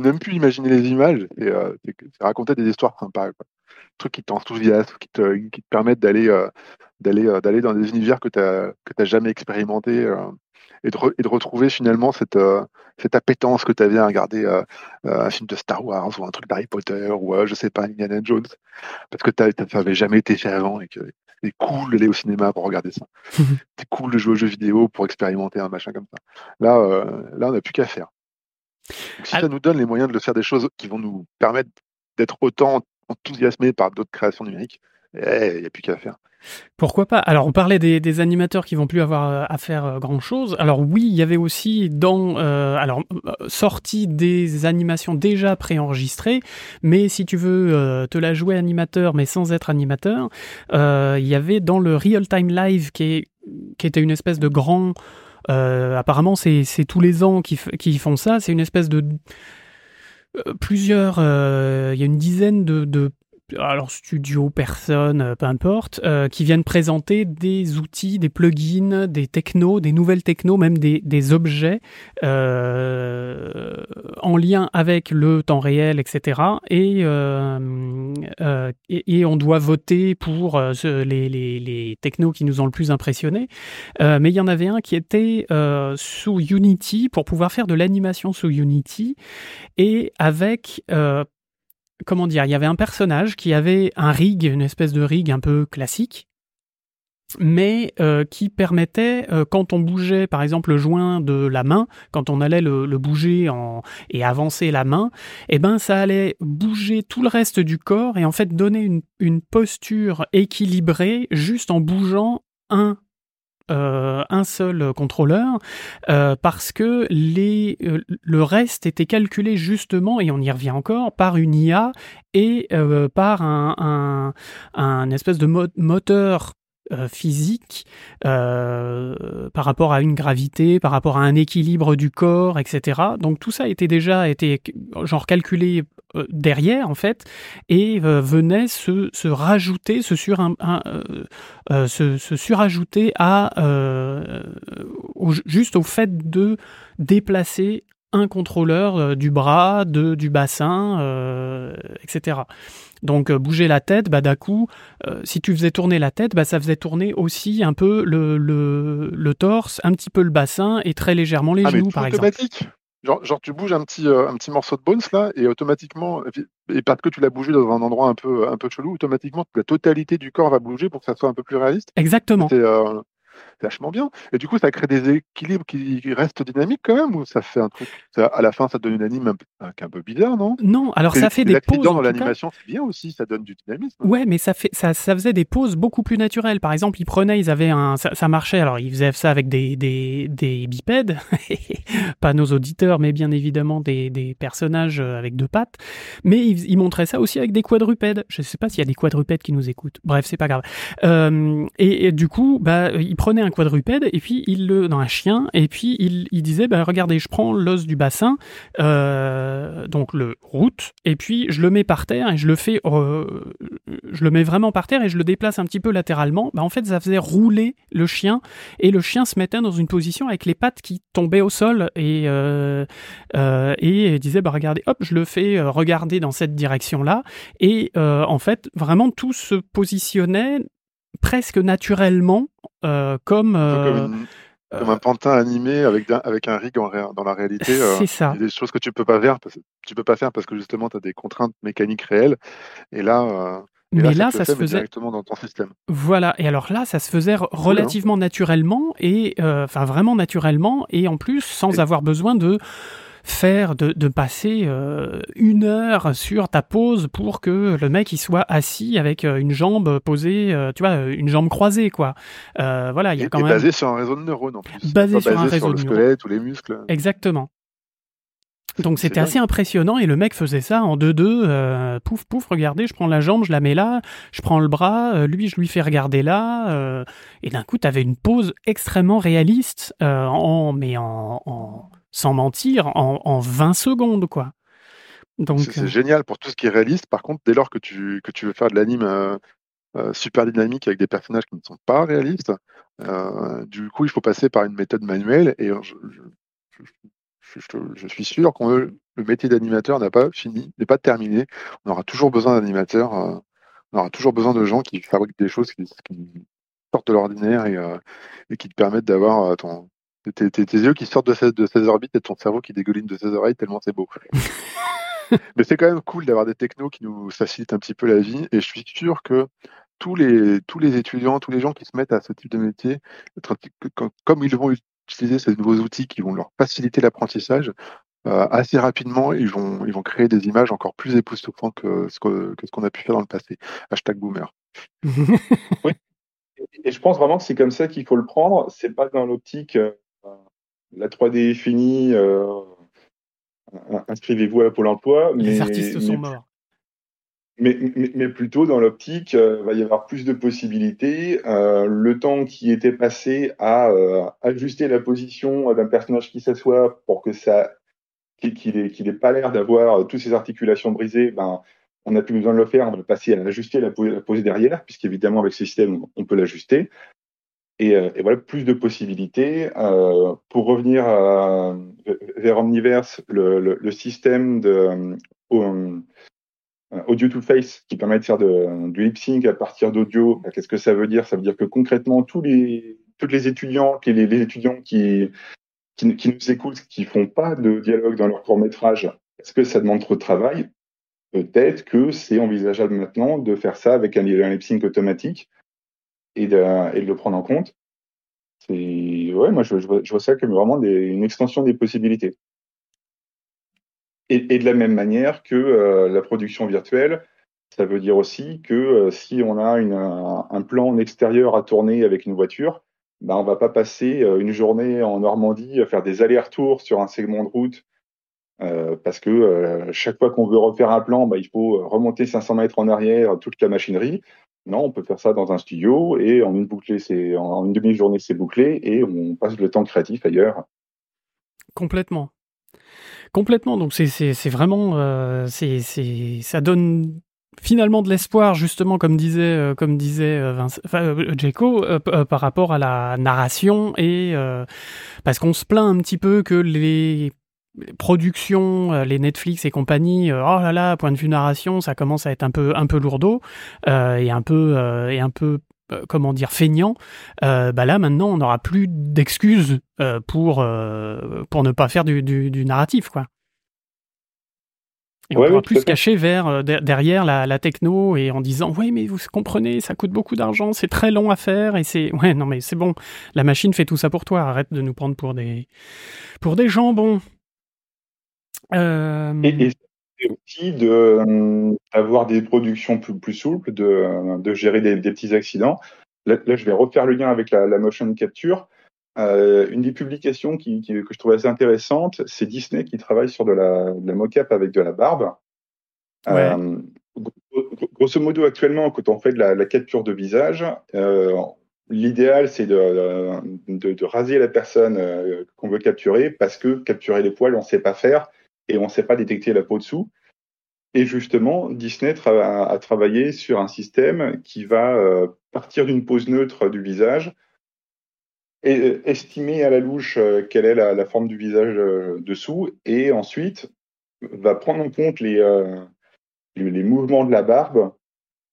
même plus imaginer les images, et euh, raconter des histoires sympas. Quoi. Trucs qui t'enthousiasment, qui te, qui te permettent d'aller euh, d'aller euh, d'aller dans des univers que tu n'as jamais expérimenté. Et de, et de, retrouver finalement cette, cette appétence que tu avais à regarder un film de Star Wars ou un truc d'Harry Potter ou je sais pas Indiana Jones parce que ça n'avait jamais été fait avant et que c'est cool d'aller au cinéma pour regarder ça. c'est cool de jouer aux jeux vidéo pour expérimenter un machin comme ça. Là, là on n'a plus qu'à faire. Donc, si ça nous donne les moyens de le faire des choses qui vont nous permettre d'être autant enthousiasmé par d'autres créations numériques, eh, il n'y a plus qu'à faire. Pourquoi pas? Alors, on parlait des, animateurs qui vont plus avoir euh, à faire euh, grand chose. Alors oui, il y avait aussi dans, euh, alors sorti des animations déjà préenregistrées, mais si tu veux te la jouer animateur, mais sans être animateur, il y avait dans le Real Time Live qui est qui était une espèce de grand. Apparemment, c'est tous les ans qui, qui font ça. C'est une espèce de plusieurs. Il y a une dizaine de alors studio, personne, euh, peu importe, euh, qui viennent présenter des outils, des plugins, des technos, des nouvelles technos, même des, objets euh, en lien avec le temps réel, etc. Et, on doit voter pour les, technos qui nous ont le plus impressionné. mais il y en avait un qui était sous Unity pour pouvoir faire de l'animation sous Unity et avec comment dire, il y avait un personnage qui avait un rig, une espèce de rig un peu classique, mais euh, qui permettait, euh, quand on bougeait par exemple le joint de la main, quand on allait le, bouger en, et avancer la main, eh ben ça allait bouger tout le reste du corps et en fait donner une, une posture équilibrée juste en bougeant un euh, un seul contrôleur euh, parce que les, euh, le reste était calculé justement, et on y revient encore, par une IA et par un, un, un, espèce de moteur euh, physique euh, par rapport à une gravité, par rapport à un équilibre du corps, etc. Donc tout ça était déjà été genre calculé euh, derrière en fait et venait se, se, rajouter, se, sur un, se, se, surajouter à juste au fait de déplacer un contrôleur du bras, de, du bassin, etc. Donc euh, bouger la tête, bah, d'un coup, euh, si tu faisais tourner la tête, bah, ça faisait tourner aussi un peu le, le, torse, un petit peu le bassin et très légèrement les ah, genoux, par automatique. exemple. Genre, genre, tu bouges un petit, euh, un petit morceau de bones là, et automatiquement, et parce que tu l'as bougé dans un endroit un peu, un peu chelou, automatiquement la totalité du corps va bouger pour que ça soit un peu plus réaliste. Exactement vachement bien. Et du coup, ça crée des équilibres qui restent dynamiques quand même, ou ça fait un truc. à la fin, ça donne une anime un peu, un peu bizarre, non? Non, alors ça fait des pauses. dans l'animation, c'est bien aussi, ça donne du dynamisme. Ouais, mais ça, fait, ça, ça faisait des pauses beaucoup plus naturelles. Par exemple, ils prenaient, ils avaient un. Ça, marchait, alors ils faisaient ça avec des, des, des bipèdes, pas nos auditeurs, mais bien évidemment des, des personnages avec deux pattes. Mais ils, montraient ça aussi avec des quadrupèdes. Je sais pas s'il y a des quadrupèdes qui nous écoutent. Bref, c'est pas grave. Euh, et, et, du coup, bah, ils prenaient un quadrupède et puis il le dans un chien et puis il, il disait bah regardez je prends l'os du bassin euh, donc le route et puis je le mets par terre et je le fais euh, je le mets vraiment par terre et je le déplace un petit peu latéralement. Bah en fait ça faisait rouler le chien et le chien se mettait dans une position avec les pattes qui tombaient au sol et euh, et disait bah regardez hop je le fais regarder dans cette direction là et en fait vraiment tout se positionnait presque naturellement, euh, comme, euh, comme, un pantin animé avec, avec un rig dans la réalité. Euh, c'est ça. Il y a des choses que tu peux pas faire parce que tu peux pas faire parce que justement tu as des contraintes mécaniques réelles. Et là. mais là, ça, se faisait directement dans ton système. Voilà. Et alors là, ça se faisait relativement naturellement et enfin vraiment naturellement et en plus sans avoir besoin de faire de, de passer euh, une heure sur ta pose pour que le mec il soit assis avec euh, une jambe posée, euh, tu vois, une jambe croisée quoi. voilà, il y a quand même basé sur un réseau de neurones en plus. Basé sur un réseau sur le squelette ou les muscles. Exactement. Donc c'était assez impressionnant et le mec faisait ça en deux deux, pouf pouf, regardez, je prends la jambe, je la mets là, je prends le bras, lui je lui fais regarder là, et d'un coup tu avais une pose extrêmement réaliste, en, mais en, en, sans mentir, en, 20 secondes, quoi. Donc c'est euh, génial pour tout ce qui est réaliste. Par contre, dès lors que tu, que tu veux faire de l'anime euh, euh, super dynamique avec des personnages qui ne sont pas réalistes, du coup, il faut passer par une méthode manuelle. Et je, je, suis sûr que le métier d'animateur n'a pas fini, n'est pas terminé. On aura toujours besoin d'animateurs. on aura toujours besoin de gens qui fabriquent des choses qui, sortent de l'ordinaire et, et, qui te permettent d'avoir ton, tes, tes, yeux qui sortent de ces, de orbites et ton cerveau qui dégouline de ses oreilles tellement c'est beau. Mais c'est quand même cool d'avoir des technos qui nous facilitent un petit peu la vie et je suis sûr que tous les, tous les étudiants, tous les gens qui se mettent à ce type de métier, comme ils vont utiliser ces nouveaux outils qui vont leur faciliter l'apprentissage, assez rapidement, ils vont, ils vont créer des images encore plus époustouflantes que ce qu'on a pu faire dans le passé. Hashtag boomer. oui. Et je pense vraiment que c'est comme ça qu'il faut le prendre. C'est pas dans l'optique la 3D est finie, inscrivez-vous à Pôle emploi. Les artistes sont morts. Mais, mais, plutôt dans l'optique, il euh, va y avoir plus de possibilités. Euh, le temps qui était passé à euh, ajuster la position d'un personnage qui s'assoit pour que ça qu'il n'ait pas l'air d'avoir toutes ses articulations brisées, ben, on n'a plus besoin de le faire, on va passer à ajuster la, la pose derrière, puisqu'évidemment avec ce système, on peut l'ajuster. Et, et, voilà, plus de possibilités. pour revenir vers Omniverse, le, système de audio to face qui permet de faire du lip sync à partir d'audio. Bah, qu'est-ce que ça veut dire? Ça veut dire que concrètement, tous les, étudiants, les, étudiants qui, nous écoutent, qui font pas de dialogue dans leur court métrage, est-ce que ça demande trop de travail? Peut-être que c'est envisageable maintenant de faire ça avec un, lip sync automatique et de, le prendre en compte. C'est ouais, moi je, vois, ça comme vraiment une extension des possibilités. Et, de la même manière que euh, la production virtuelle, ça veut dire aussi que euh, si on a un, plan en extérieur à tourner avec une voiture, ben on va pas passer euh, une journée en Normandie à faire des allers-retours sur un segment de route parce que chaque fois qu'on veut refaire un plan, ben, il faut remonter 500 mètres en arrière toute la machinerie. Non, on peut faire ça dans un studio et en une bouclée, c'est en une demi-journée, c'est bouclé et on passe le temps créatif ailleurs. Complètement. Complètement. Donc c'est vraiment euh, c'est ça donne finalement de l'espoir justement comme disait euh, comme disait euh, Vince, par rapport à la narration et parce qu'on se plaint un petit peu que les productions, les Netflix et compagnie, oh là là, point de vue narration, ça commence à être un peu un peu lourdeau et un peu et un peu euh, comment dire feignant, euh, bah là maintenant on n'aura plus d'excuses euh, pour pour ne pas faire du, du, narratif quoi. Et on pourra plus se cacher vers derrière la, la, techno et en disant oui mais vous comprenez ça coûte beaucoup d'argent c'est très long à faire et c'est ouais non mais c'est bon la machine fait tout ça pour toi arrête de nous prendre pour des pour des jambons. Et, aussi de avoir des productions plus, plus souples, de, de gérer des, des, petits accidents. Là, je vais refaire le lien avec la, la motion capture. Euh, une des publications qui, qui, que je trouve assez intéressante, c'est Disney qui travaille sur de la, de la mocap avec de la barbe. Ouais. Euh, grosso modo, actuellement, quand on fait de la, la capture de visage, euh, l'idéal c'est de, de, raser la personne euh, qu'on veut capturer parce que capturer les poils, on ne sait pas faire et on ne sait pas détecter la peau dessous. Et justement, Disney a travaillé sur un système qui va euh, partir d'une pose neutre du visage et euh, estimer à la louche euh, quelle est la, forme du visage dessous, et ensuite va prendre en compte les, les mouvements de la barbe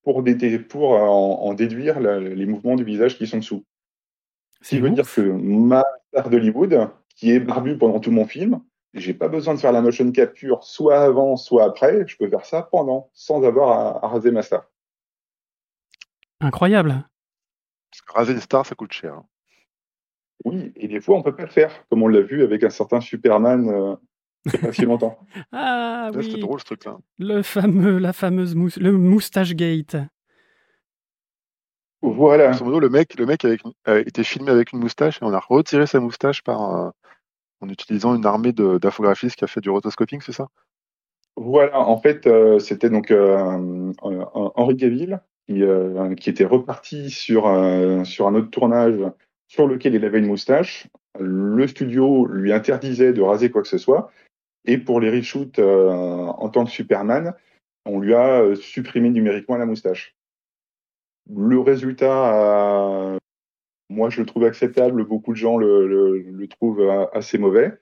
pour, pour en, déduire les mouvements du visage qui sont dessous. Ce qui veut dire que ma star d'Hollywood, qui est barbue pendant tout mon film, j'ai pas besoin de faire la motion capture soit avant, soit après. Je peux faire ça pendant, sans avoir à, raser ma star. Incroyable. Parce que raser une star, ça coûte cher. Oui, et des fois, on peut pas le faire, comme on l'a vu avec un certain Superman euh, il pas si longtemps. ah oui. C'était drôle ce truc-là. Le fameux, la fameuse le moustache gate. Voilà. le mec, le mec a été filmé avec une moustache et on a retiré sa moustache par, euh, en utilisant une armée d'infographistes qui a fait du rotoscoping, c'est ça? Voilà, en fait, euh, c'était donc euh, Henri Gaville qui, euh, était reparti sur, sur un autre tournage sur lequel il avait une moustache. Le studio lui interdisait de raser quoi que ce soit. Et pour les reshoots en tant que Superman, on lui a supprimé numériquement la moustache. Le résultat moi, je le trouve acceptable. Beaucoup de gens le, trouvent euh, assez mauvais.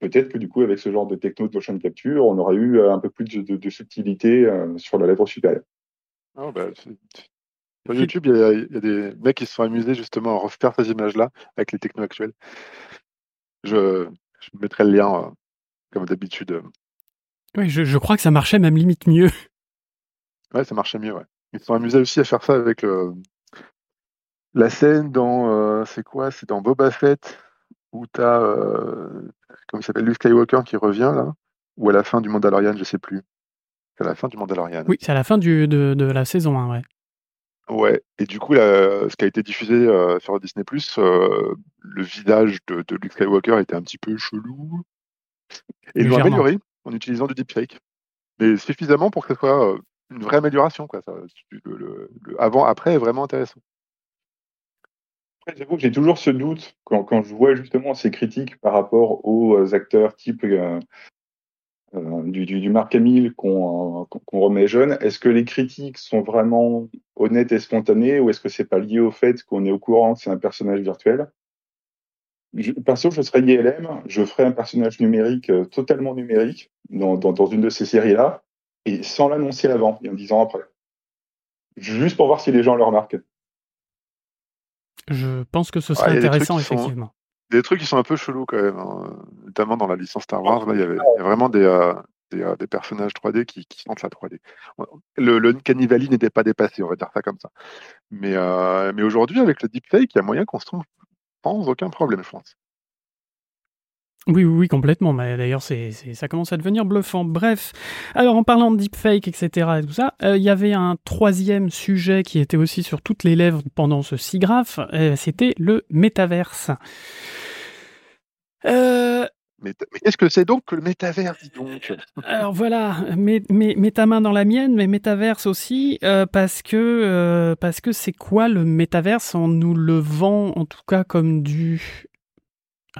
Peut-être que du coup, avec ce genre de techno de motion capture, on aurait eu euh, un peu plus de, subtilité euh, sur la lèvre supérieure. Ah, bah, sur YouTube, il y, a, des mecs qui se sont amusés justement à refaire ces images-là avec les technos actuels. Je, mettrai le lien, comme d'habitude. Oui, je, crois que ça marchait même limite mieux. Ouais, ça marchait mieux, ouais. Ils se sont amusés aussi à faire ça avec le, la scène dans, euh, c'est quoi? C'est dans Boba Fett où tu as, comme il s'appelle, Luke Skywalker qui revient là, ou à la fin du Mandalorian, je sais plus. C'est à la fin du Mandalorian. Oui, c'est à la fin du, de, de, la saison 1, ouais. Ouais, et du coup, là, ce qui a été diffusé euh, sur Disney+, euh, le visage de, de, Luke Skywalker était un petit peu chelou. Et ils l'ont amélioré en utilisant du deepfake. Mais suffisamment pour que ce soit euh, une vraie amélioration. Quoi. Ça, le, le, le avant-après est vraiment intéressant. J'avoue que j'ai toujours ce doute quand, quand, je vois justement ces critiques par rapport aux acteurs type euh, du, du, du, Marc Hamill qu'on remet jeune, est-ce que les critiques sont vraiment honnêtes et spontanées ou est-ce que c'est pas lié au fait qu'on est au courant que c'est un personnage virtuel? Perso, je serais ILM, je ferais un personnage numérique euh, totalement numérique dans, dans, dans une de ces séries-là et sans l'annoncer avant et en disant après. Juste pour voir si les gens le remarquent. Je pense que ce serait intéressant, effectivement des trucs qui sont un peu chelous quand même, hein. notamment dans la licence Star Wars. il y avait vraiment des, euh, euh, des, personnages 3D qui, qui, sentent la 3D. Le, le cannibali n'était pas dépassé, on va dire ça comme ça. Mais, euh, mais aujourd'hui, avec le deepfake, il y a moyen qu'on se trompe sans aucun problème, je pense. Oui, oui, oui, complètement. Mais d'ailleurs, c'est, ça commence à devenir bluffant. Bref, alors en parlant de deepfake, etc. et tout ça, il y avait un troisième sujet qui était aussi sur toutes les lèvres pendant ce SIGGRAPH, c'était le métaverse. Euh, mais, qu'est-ce que c'est donc que le métaverse, dis donc? Alors voilà, mets, mets, ta main dans la mienne, mais métaverse aussi, euh, parce que euh, parce que c'est quoi le métaverse? On nous le vend en tout cas comme du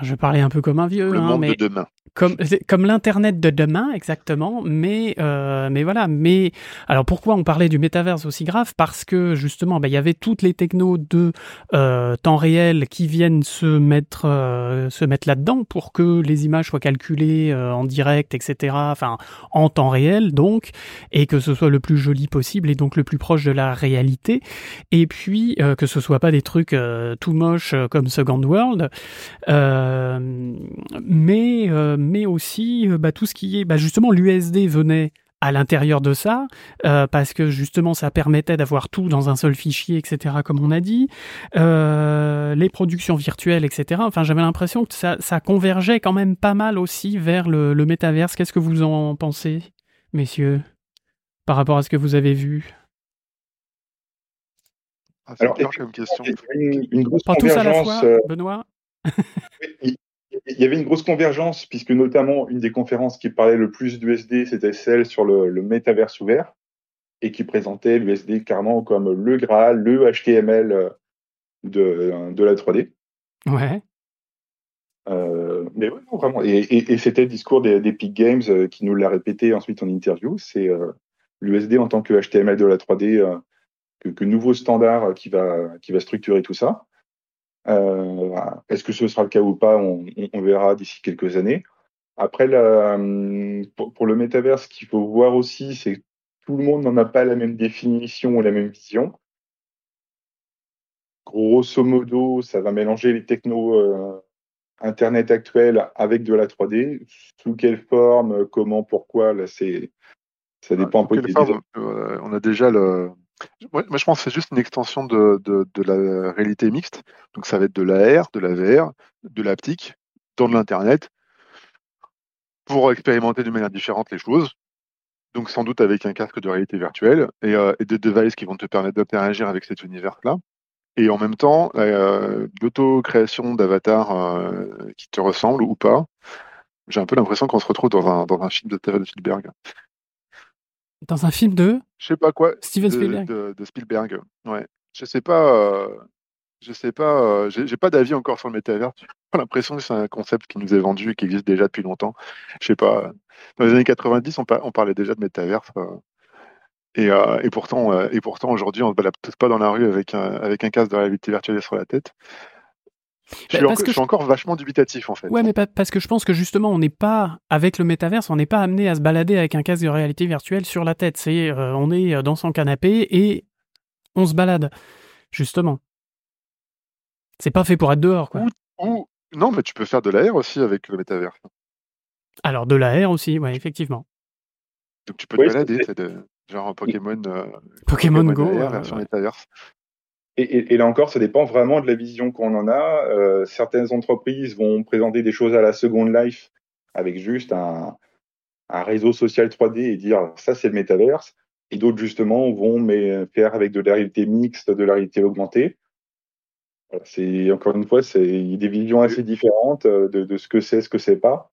je vais parler un peu comme un vieux. Le hein, monde mais... de demain comme comme l'internet de demain exactement mais euh, mais voilà mais alors pourquoi on parlait du métaverse aussi grave? Parce que justement bah, il y avait toutes les technos de euh, temps réel qui viennent se mettre euh, se mettre là dedans pour que les images soient calculées euh, en direct etc enfin en temps réel donc et que ce soit le plus joli possible et donc le plus proche de la réalité. Et puis euh, que ce soit pas des trucs tout moches comme Second World mais mais aussi euh, bah, tout ce qui est bah, justement l'USD venait à l'intérieur de ça, euh, parce que justement ça permettait d'avoir tout dans un seul fichier, etc., comme on a dit, euh, les productions virtuelles, etc. Enfin, j'avais l'impression que ça, ça, convergeait quand même pas mal aussi vers le, le métaverse. Qu'est-ce que vous en pensez, messieurs, par rapport à ce que vous avez vu? Ah, Alors, comme question. Une, une grosse Pas tous à la fois, Benoît il y avait une grosse convergence, puisque notamment une des conférences qui parlait le plus d'USD, c'était celle sur le, le métaverse ouvert, et qui présentait l'USD carrément comme le Graal, le HTML de, de la 3D. Ouais. Euh, mais ouais, non, vraiment. Et, et, et c'était le discours Peak Games euh, qui nous l'a répété ensuite en interview. C'est euh, l'USD en tant que HTML de la 3D, euh, que, que, nouveau standard qui va, qui va structurer tout ça. Euh, Est-ce que ce sera le cas ou pas on, on, verra d'ici quelques années. Après, la, pour, pour, le métaverse, ce qu'il faut voir aussi, c'est que tout le monde n'en a pas la même définition ou la même vision. Grosso modo, ça va mélanger les technos euh, Internet actuels avec de la 3D. Sous quelle forme, comment, pourquoi, là, c'est ça dépend un peu. Des... Forme, euh, on a déjà le, moi, je pense que c'est juste une extension de, la réalité mixte. Donc, ça va être de l'AR, de la VR, de l'aptique, dans de l'Internet, pour expérimenter de manière différente les choses. Donc, sans doute avec un casque de réalité virtuelle et, euh, des devices qui vont te permettre d'interagir avec cet univers-là. Et en même temps, euh, l'auto-création d'avatars euh, qui te ressemblent ou pas. J'ai un peu l'impression qu'on se retrouve dans un, dans un film de Steven Spielberg. Dans un film de Je sais pas quoi. Steven de, Spielberg. De, de, Spielberg. Ouais. Je sais pas. Euh, je sais pas. Euh, J'ai pas d'avis encore sur le métavers. J'ai l'impression que c'est un concept qui nous est vendu et qui existe déjà depuis longtemps. Je sais pas. Dans les années 90, on, par, on parlait déjà de métavers. Euh, et, euh, et, pourtant, euh, et pourtant aujourd'hui, on se balade pas dans la rue avec un, avec un casque de réalité virtuelle sur la tête. Je, suis, encore, je suis encore vachement dubitatif en fait. Ouais, mais pas, parce que je pense que justement, on n'est pas avec le métaverse, on n'est pas amené à se balader avec un casque de réalité virtuelle sur la tête. C'est, euh, on est dans son canapé et on se balade, justement. C'est pas fait pour être dehors, quoi. Ou, ou, non, mais tu peux faire de l'AR aussi avec le métaverse. Alors de l'AR aussi, ouais, effectivement. Donc tu peux te oui, balader, c'est de, genre Pokémon. Euh, Pokémon, Pokémon Go, AR, version ouais. métaverse. Et, là encore, ça dépend vraiment de la vision qu'on en a. Euh, certaines entreprises vont présenter des choses à la Second Life avec juste un, un réseau social 3D et dire ça c'est le métaverse. Et d'autres justement vont faire avec de la réalité mixte, de la réalité augmentée. c'est encore une fois, c'est des visions assez différentes euh, de, de ce que c'est, ce que c'est pas.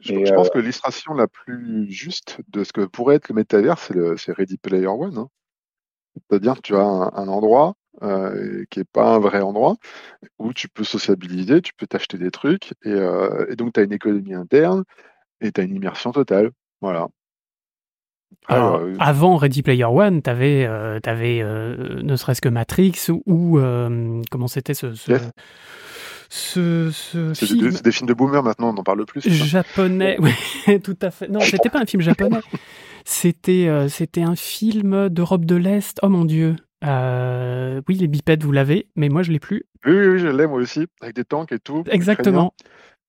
Je, pense euh, que l'illustration la plus juste de ce que pourrait être le métaverse, c'est Ready Player One. Hein. C'est-à-dire que tu as un, endroit euh, qui n'est pas un vrai endroit où tu peux sociabiliser, tu peux t'acheter des trucs et, euh, donc tu as une économie interne et tu as une immersion totale. Voilà. Euh, avant Ready Player One, tu avais, ne serait-ce que Matrix ou, comment c'était ce, ce, c'est des, films de boomer maintenant, on n'en parle plus. Japonais, oui, tout à fait. Non, c'était pas un film japonais. C'était euh, c'était un film d'Europe de l'Est. Oh mon dieu. Euh, oui, les bipèdes, vous l'avez, mais moi je l'ai plus. Oui, oui, je l'ai moi aussi, avec des tanks et tout. Exactement.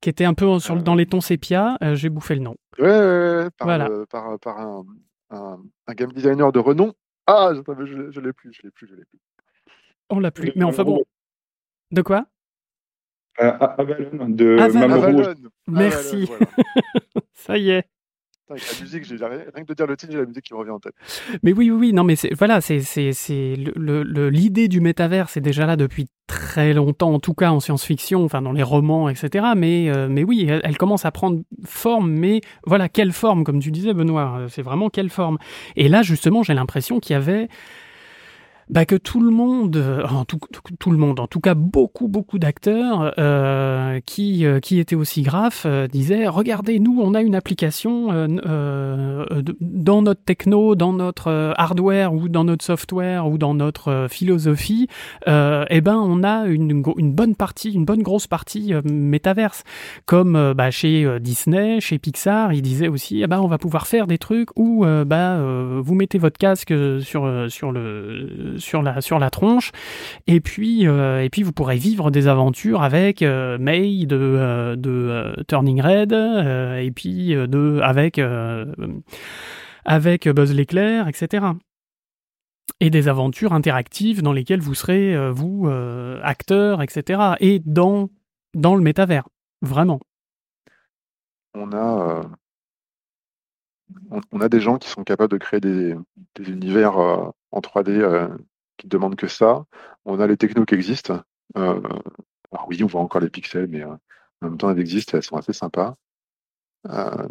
Qui était un peu sur, dans les tons sépia. Euh, j'ai bouffé le nom. Ouais, ouais, par, voilà. par, par un, un, game designer de renom. Ah, je, je, l'ai plus, je l'ai plus, je l'ai plus. On l'a plus. Mais enfin bon. De quoi? Euh, Avalon de Avalon. Merci. Ça y est. La musique, rien que de dire le titre, j'ai la musique qui revient en tête. Mais oui, oui, non, mais voilà, c'est l'idée du métavers, c'est déjà là depuis très longtemps, en tout cas en science-fiction, enfin dans les romans, etc. Mais, euh, mais oui, elle, elle, commence à prendre forme, mais voilà, quelle forme, comme tu disais, Benoît, c'est vraiment quelle forme. Et là, justement, j'ai l'impression qu'il y avait bah, que tout le monde, euh, en tout, le monde, en tout cas beaucoup beaucoup d'acteurs euh, qui euh, qui étaient aussi graphes disaient regardez nous on a une application dans notre techno, dans notre hardware ou dans notre software ou dans notre philosophie, eh ben on a une, bonne partie, une bonne grosse partie métaverse. Comme bah, chez Disney, chez Pixar, ils disaient aussi eh ben on va pouvoir faire des trucs où bah vous mettez votre casque sur le sur la sur la tronche. Et puis euh, et puis vous pourrez vivre des aventures avec euh, May de euh, de Turning Red et puis de avec avec Buzz l'éclair etc et des aventures interactives dans lesquelles vous serez vous acteur etc et dans dans le métavers. Vraiment. On a on, a des gens qui sont capables de créer des, des univers en 3D qui demandent que ça. On a les technos qui existent. Euh, alors oui, on voit encore les pixels, mais euh, en même temps, elles existent elles sont assez sympas. Euh,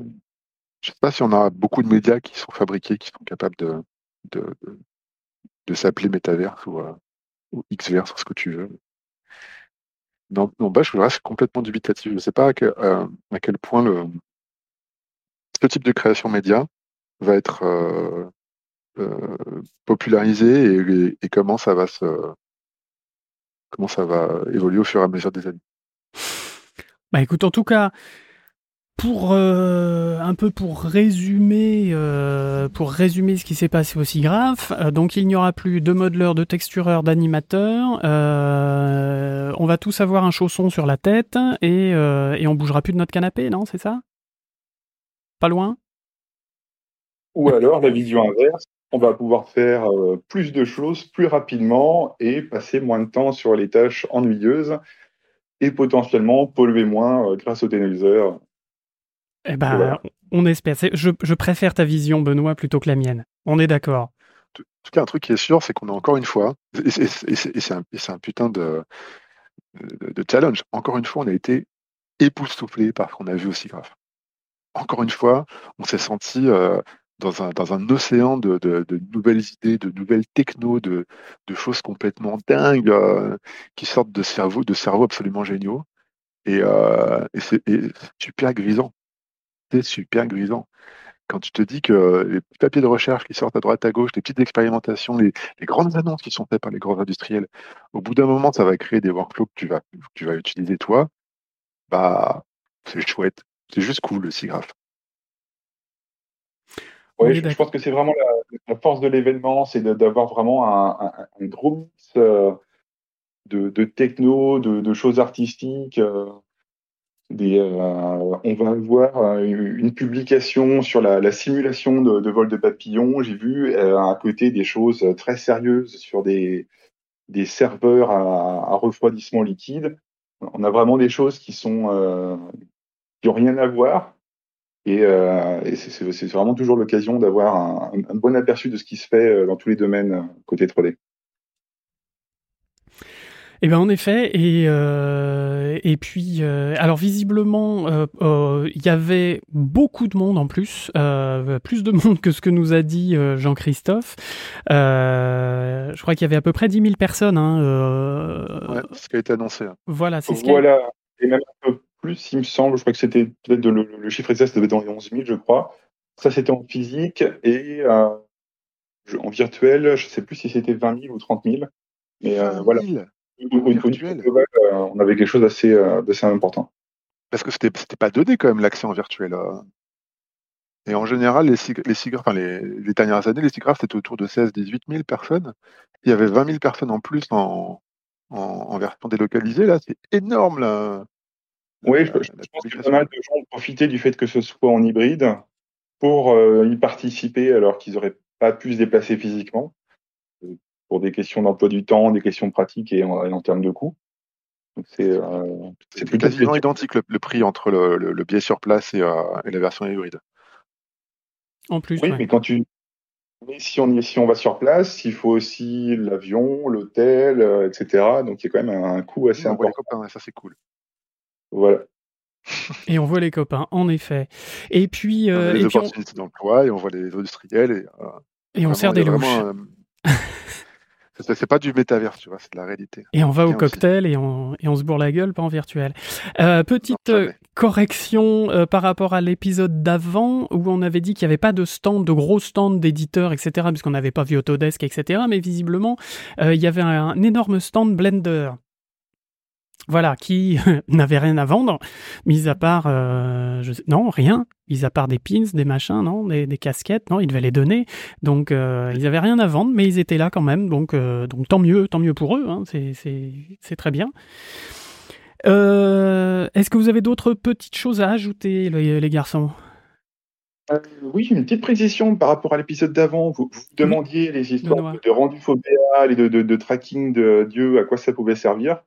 je ne sais pas si on a beaucoup de médias qui sont fabriqués, qui sont capables de, s'appeler Metaverse ou, ou Xverse, ce que tu veux. Non, non bah, je reste complètement dubitatif. Je ne sais pas à quel, point ce type de création média va être euh, popularisé et, comment ça va se comment ça va évoluer au fur et à mesure des années. Bah écoute, en tout cas, pour euh, un peu pour résumer, euh, pour résumer ce qui s'est passé aussi grave, donc il n'y aura plus de modeleurs, de textureurs, d'animateurs. on va tous avoir un chausson sur la tête et, et on bougera plus de notre canapé, non C'est ça? Pas loin? Ou alors la vision inverse, on va pouvoir faire euh, plus de choses plus rapidement et passer moins de temps sur les tâches ennuyeuses et potentiellement polluer moins euh, grâce au téléviseur. Eh ben, on espère. Je, préfère ta vision, Benoît, plutôt que la mienne. On est d'accord. En tout cas, un truc qui est sûr, c'est qu'on a encore une fois, et c'est un, putain de, de, challenge, encore une fois, on a été époustouflé par ce qu'on a vu aussi grave. Encore une fois, on s'est senti euh, dans un, océan de, nouvelles idées, de nouvelles technos, de, choses complètement dingues euh, qui sortent de cerveaux, absolument géniaux. Et, euh, et c'est super grisant. C'est super grisant. Quand tu te dis que les papiers de recherche qui sortent à droite à gauche, les petites expérimentations, les, grandes annonces qui sont faites par les grands industriels, au bout d'un moment, ça va créer des workflows que tu vas, que tu vas utiliser toi. Bah, c'est chouette. C'est juste cool le SIGGRAPH je, pense que c'est vraiment la, force de l'événement, c'est d'avoir vraiment un, gros mix euh, de, techno, de, choses artistiques. Euh, euh, on va avoir une publication sur la, simulation de, vol de papillons. J'ai vu à côté des choses très sérieuses sur des, des serveurs à, refroidissement liquide. On a vraiment des choses qui sont qui ont rien à voir. Et, euh, c'est vraiment toujours l'occasion d'avoir un, un, bon aperçu de ce qui se fait dans tous les domaines côté 3D. Eh ben en effet, et euh, et puis euh, alors visiblement euh, il y avait beaucoup de monde en plus, plus de monde que ce que nous a dit Jean-Christophe. je crois qu'il y avait à peu près 10 000 personnes. Hein, ouais, ce qui a été annoncé. Voilà, c'est ce Voilà, et même un peu plus, il me semble. Je crois que c'était peut-être le, chiffre exact, devait être dans les 11 000, je crois. Ça, c'était en physique et en virtuel, je sais plus si c'était 20 000 ou 30 000. Mais voilà virtuel. Euh, on avait quelque chose d'assez euh, important. Parce que c'était c'était pas 2D quand même l'accès en virtuel. Euh. Et en général, les, les, enfin, les, les dernières années, les SIGGRAPH, c'était autour de 16-18 000 personnes. Il y avait 20 000 personnes en plus en, en, version délocalisée. Là, c'est énorme. Là. Oui, je, pense que pas mal de gens ont profité du fait que ce soit en hybride pour y participer alors qu'ils n'auraient pas pu se déplacer physiquement pour des questions d'emploi du temps, des questions pratiques et en, termes de coûts. C'est euh, quasiment identique le, prix entre le, le, billet sur place euh, et, la version hybride. En plus, oui, mais quand tu, mais si on, si on va sur place, il faut aussi l'avion, l'hôtel, euh, etc. Donc il y a quand même un, coût assez important. les copains, ça c'est cool. Voilà. Et on voit les copains, en effet. Et puis, on les opportunités d'emploi et on voit les industriels et, et on sert des louches. C'est pas du métaverse, tu vois, c'est de la réalité. Et on va au cocktail et on, et on, se bourre la gueule, pas en virtuel. Euh, petite euh, correction euh, par rapport à l'épisode d'avant où on avait dit qu'il n'y avait pas de stand, de gros stand d'éditeurs, etc., puisqu'on n'avait pas vu Autodesk, etc., mais visiblement, il y avait un énorme stand Blender voilà, qui n'avait rien à vendre, mis à part, euh, non, rien, mis à part des pins, des machins, non, des, casquettes, non, ils devaient les donner, donc euh, ils n'avaient rien à vendre, mais ils étaient là quand même, donc, euh, donc tant mieux, tant mieux pour eux, hein, c'est très bien. Est-ce que vous avez d'autres petites choses à ajouter, les, garçons? Oui, une petite précision par rapport à l'épisode d'avant. Vous, vous, demandiez les histoires de, rendu et de, de, tracking de Dieu, à quoi ça pouvait servir.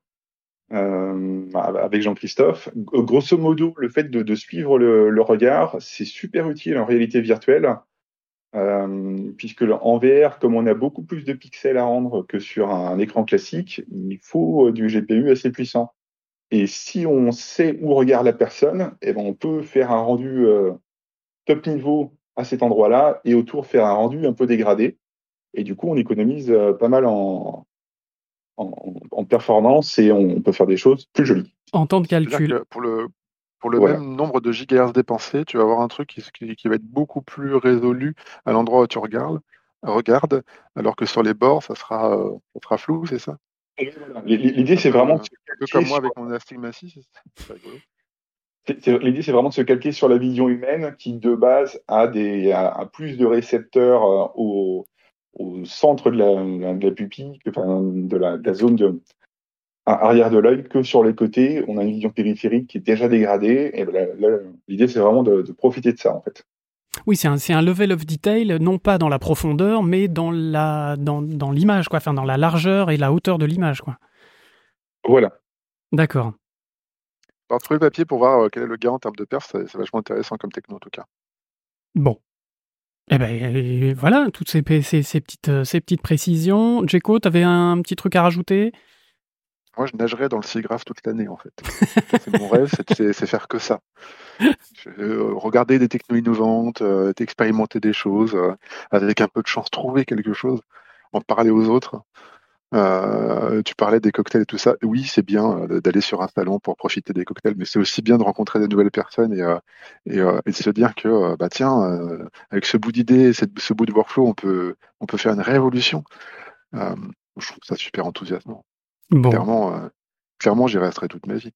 Euh, avec Jean-Christophe. Grosso modo, le fait de, suivre le, regard, c'est super utile en réalité virtuelle, euh, puisque en VR, comme on a beaucoup plus de pixels à rendre que sur un, écran classique, il faut du GPU assez puissant. Et si on sait où regarde la personne, eh ben on peut faire un rendu euh, top niveau à cet endroit-là et autour faire un rendu un peu dégradé. Et du coup, on économise euh, pas mal en, en, performance et on peut faire des choses plus jolies. En temps de calcul. Pour le, pour le même nombre de gigahertz dépensés, tu vas avoir un truc qui, qui, va être beaucoup plus résolu à l'endroit où tu regardes, regarde, alors que sur les bords, ça sera, euh, ça sera flou, c'est ça? L'idée, c'est vraiment. Un peu comme moi avec mon astigmatie, c'est rigolo. L'idée, c'est vraiment de se calquer sur la vision humaine qui, de base, a, des, a, plus de récepteurs euh, au, au centre de la, de la pupille, enfin, de, la, de la zone de, arrière de l'œil que sur les côtés. On a une vision périphérique qui est déjà dégradée. Et l'idée, c'est vraiment de, de, profiter de ça, en fait. Oui, c'est un, un, level of detail, non pas dans la profondeur, mais dans la dans, dans l'image, quoi. Enfin, dans la largeur et la hauteur de l'image, quoi. Voilà. D'accord. Alors, trouver le papier pour voir euh, quel est le gain en termes de perf, c'est vachement intéressant comme techno, en tout cas. Bon, eh ben voilà, toutes ces, ces, ces petites, euh, ces petites précisions. Jeko, tu avais un petit truc à rajouter? Moi, je nagerais dans le SIGGRAPH toute l'année, en fait. c'est mon rêve, c'est faire que ça. Euh, regarder des technos innovantes, euh, expérimenter des choses, avec un peu de chance, trouver quelque chose, en parler aux autres. Euh, tu parlais des cocktails et tout ça. Oui, c'est bien euh, d'aller sur un salon pour profiter des cocktails, mais c'est aussi bien de rencontrer de nouvelles personnes et, euh, et, de se dire que, bah tiens, avec ce bout d'idée, ce bout de workflow, on peut, on peut faire une révolution. je trouve ça super enthousiasmant. Clairement, clairement, j'y resterai toute ma vie.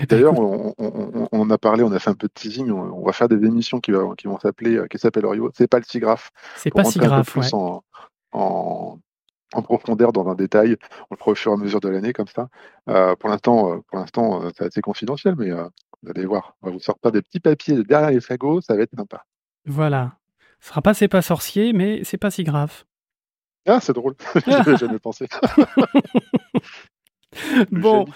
Et D'ailleurs, on, on, a parlé, on a fait un peu de teasing. On, va faire des émissions qui, qui vont s'appeler, qui s'appellent Orio. C'est pas le SIGGRAPH. C'est pas ouais. en, en, en profondeur dans un détail. On le fera au fur et à mesure de l'année comme ça. Euh, pour l'instant, euh, pour l'instant, euh, c'est assez confidentiel, mais vous allez voir. On va vous sortir des petits papiers derrière les fagots, ça va être sympa. Voilà. Ce sera pas c'est pas sorcier, mais c'est pas si grave. Ah, c'est drôle. J'avais jamais pensé. bon.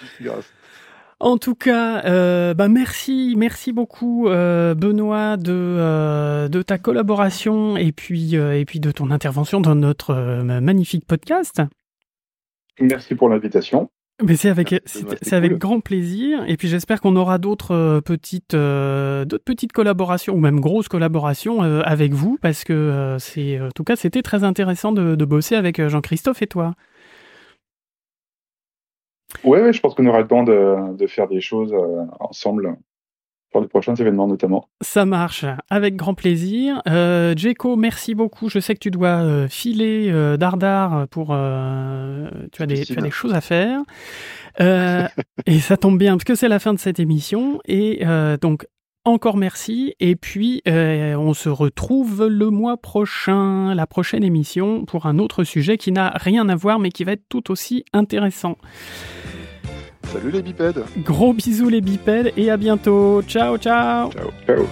En tout cas, euh, bah merci, merci beaucoup euh, Benoît de euh, de ta collaboration et puis euh, et puis de ton intervention dans notre magnifique podcast. Merci pour l'invitation. Mais c'est avec c'est avec grand plaisir et puis j'espère qu'on aura d'autres petites euh, d'autres petites collaborations ou même grosses collaborations euh, avec vous parce que c'est en tout cas c'était très intéressant de, de bosser avec Jean-Christophe et toi. Ouais, ouais, je pense qu'on aura le temps de, de faire des choses euh, ensemble pour les prochains événements notamment. Ça marche, avec grand plaisir. Euh, Jeko, merci beaucoup. Je sais que tu dois euh, filer euh, dardard pour... Euh, tu, as des, tu as des choses à faire. Et ça tombe bien parce que c'est la fin de cette émission. Et donc, encore merci. Et puis, euh, on se retrouve le mois prochain, la prochaine émission, pour un autre sujet qui n'a rien à voir, mais qui va être tout aussi intéressant. Salut les bipèdes. Gros bisous les bipèdes et à bientôt. Ciao, ciao. Ciao. Ciao.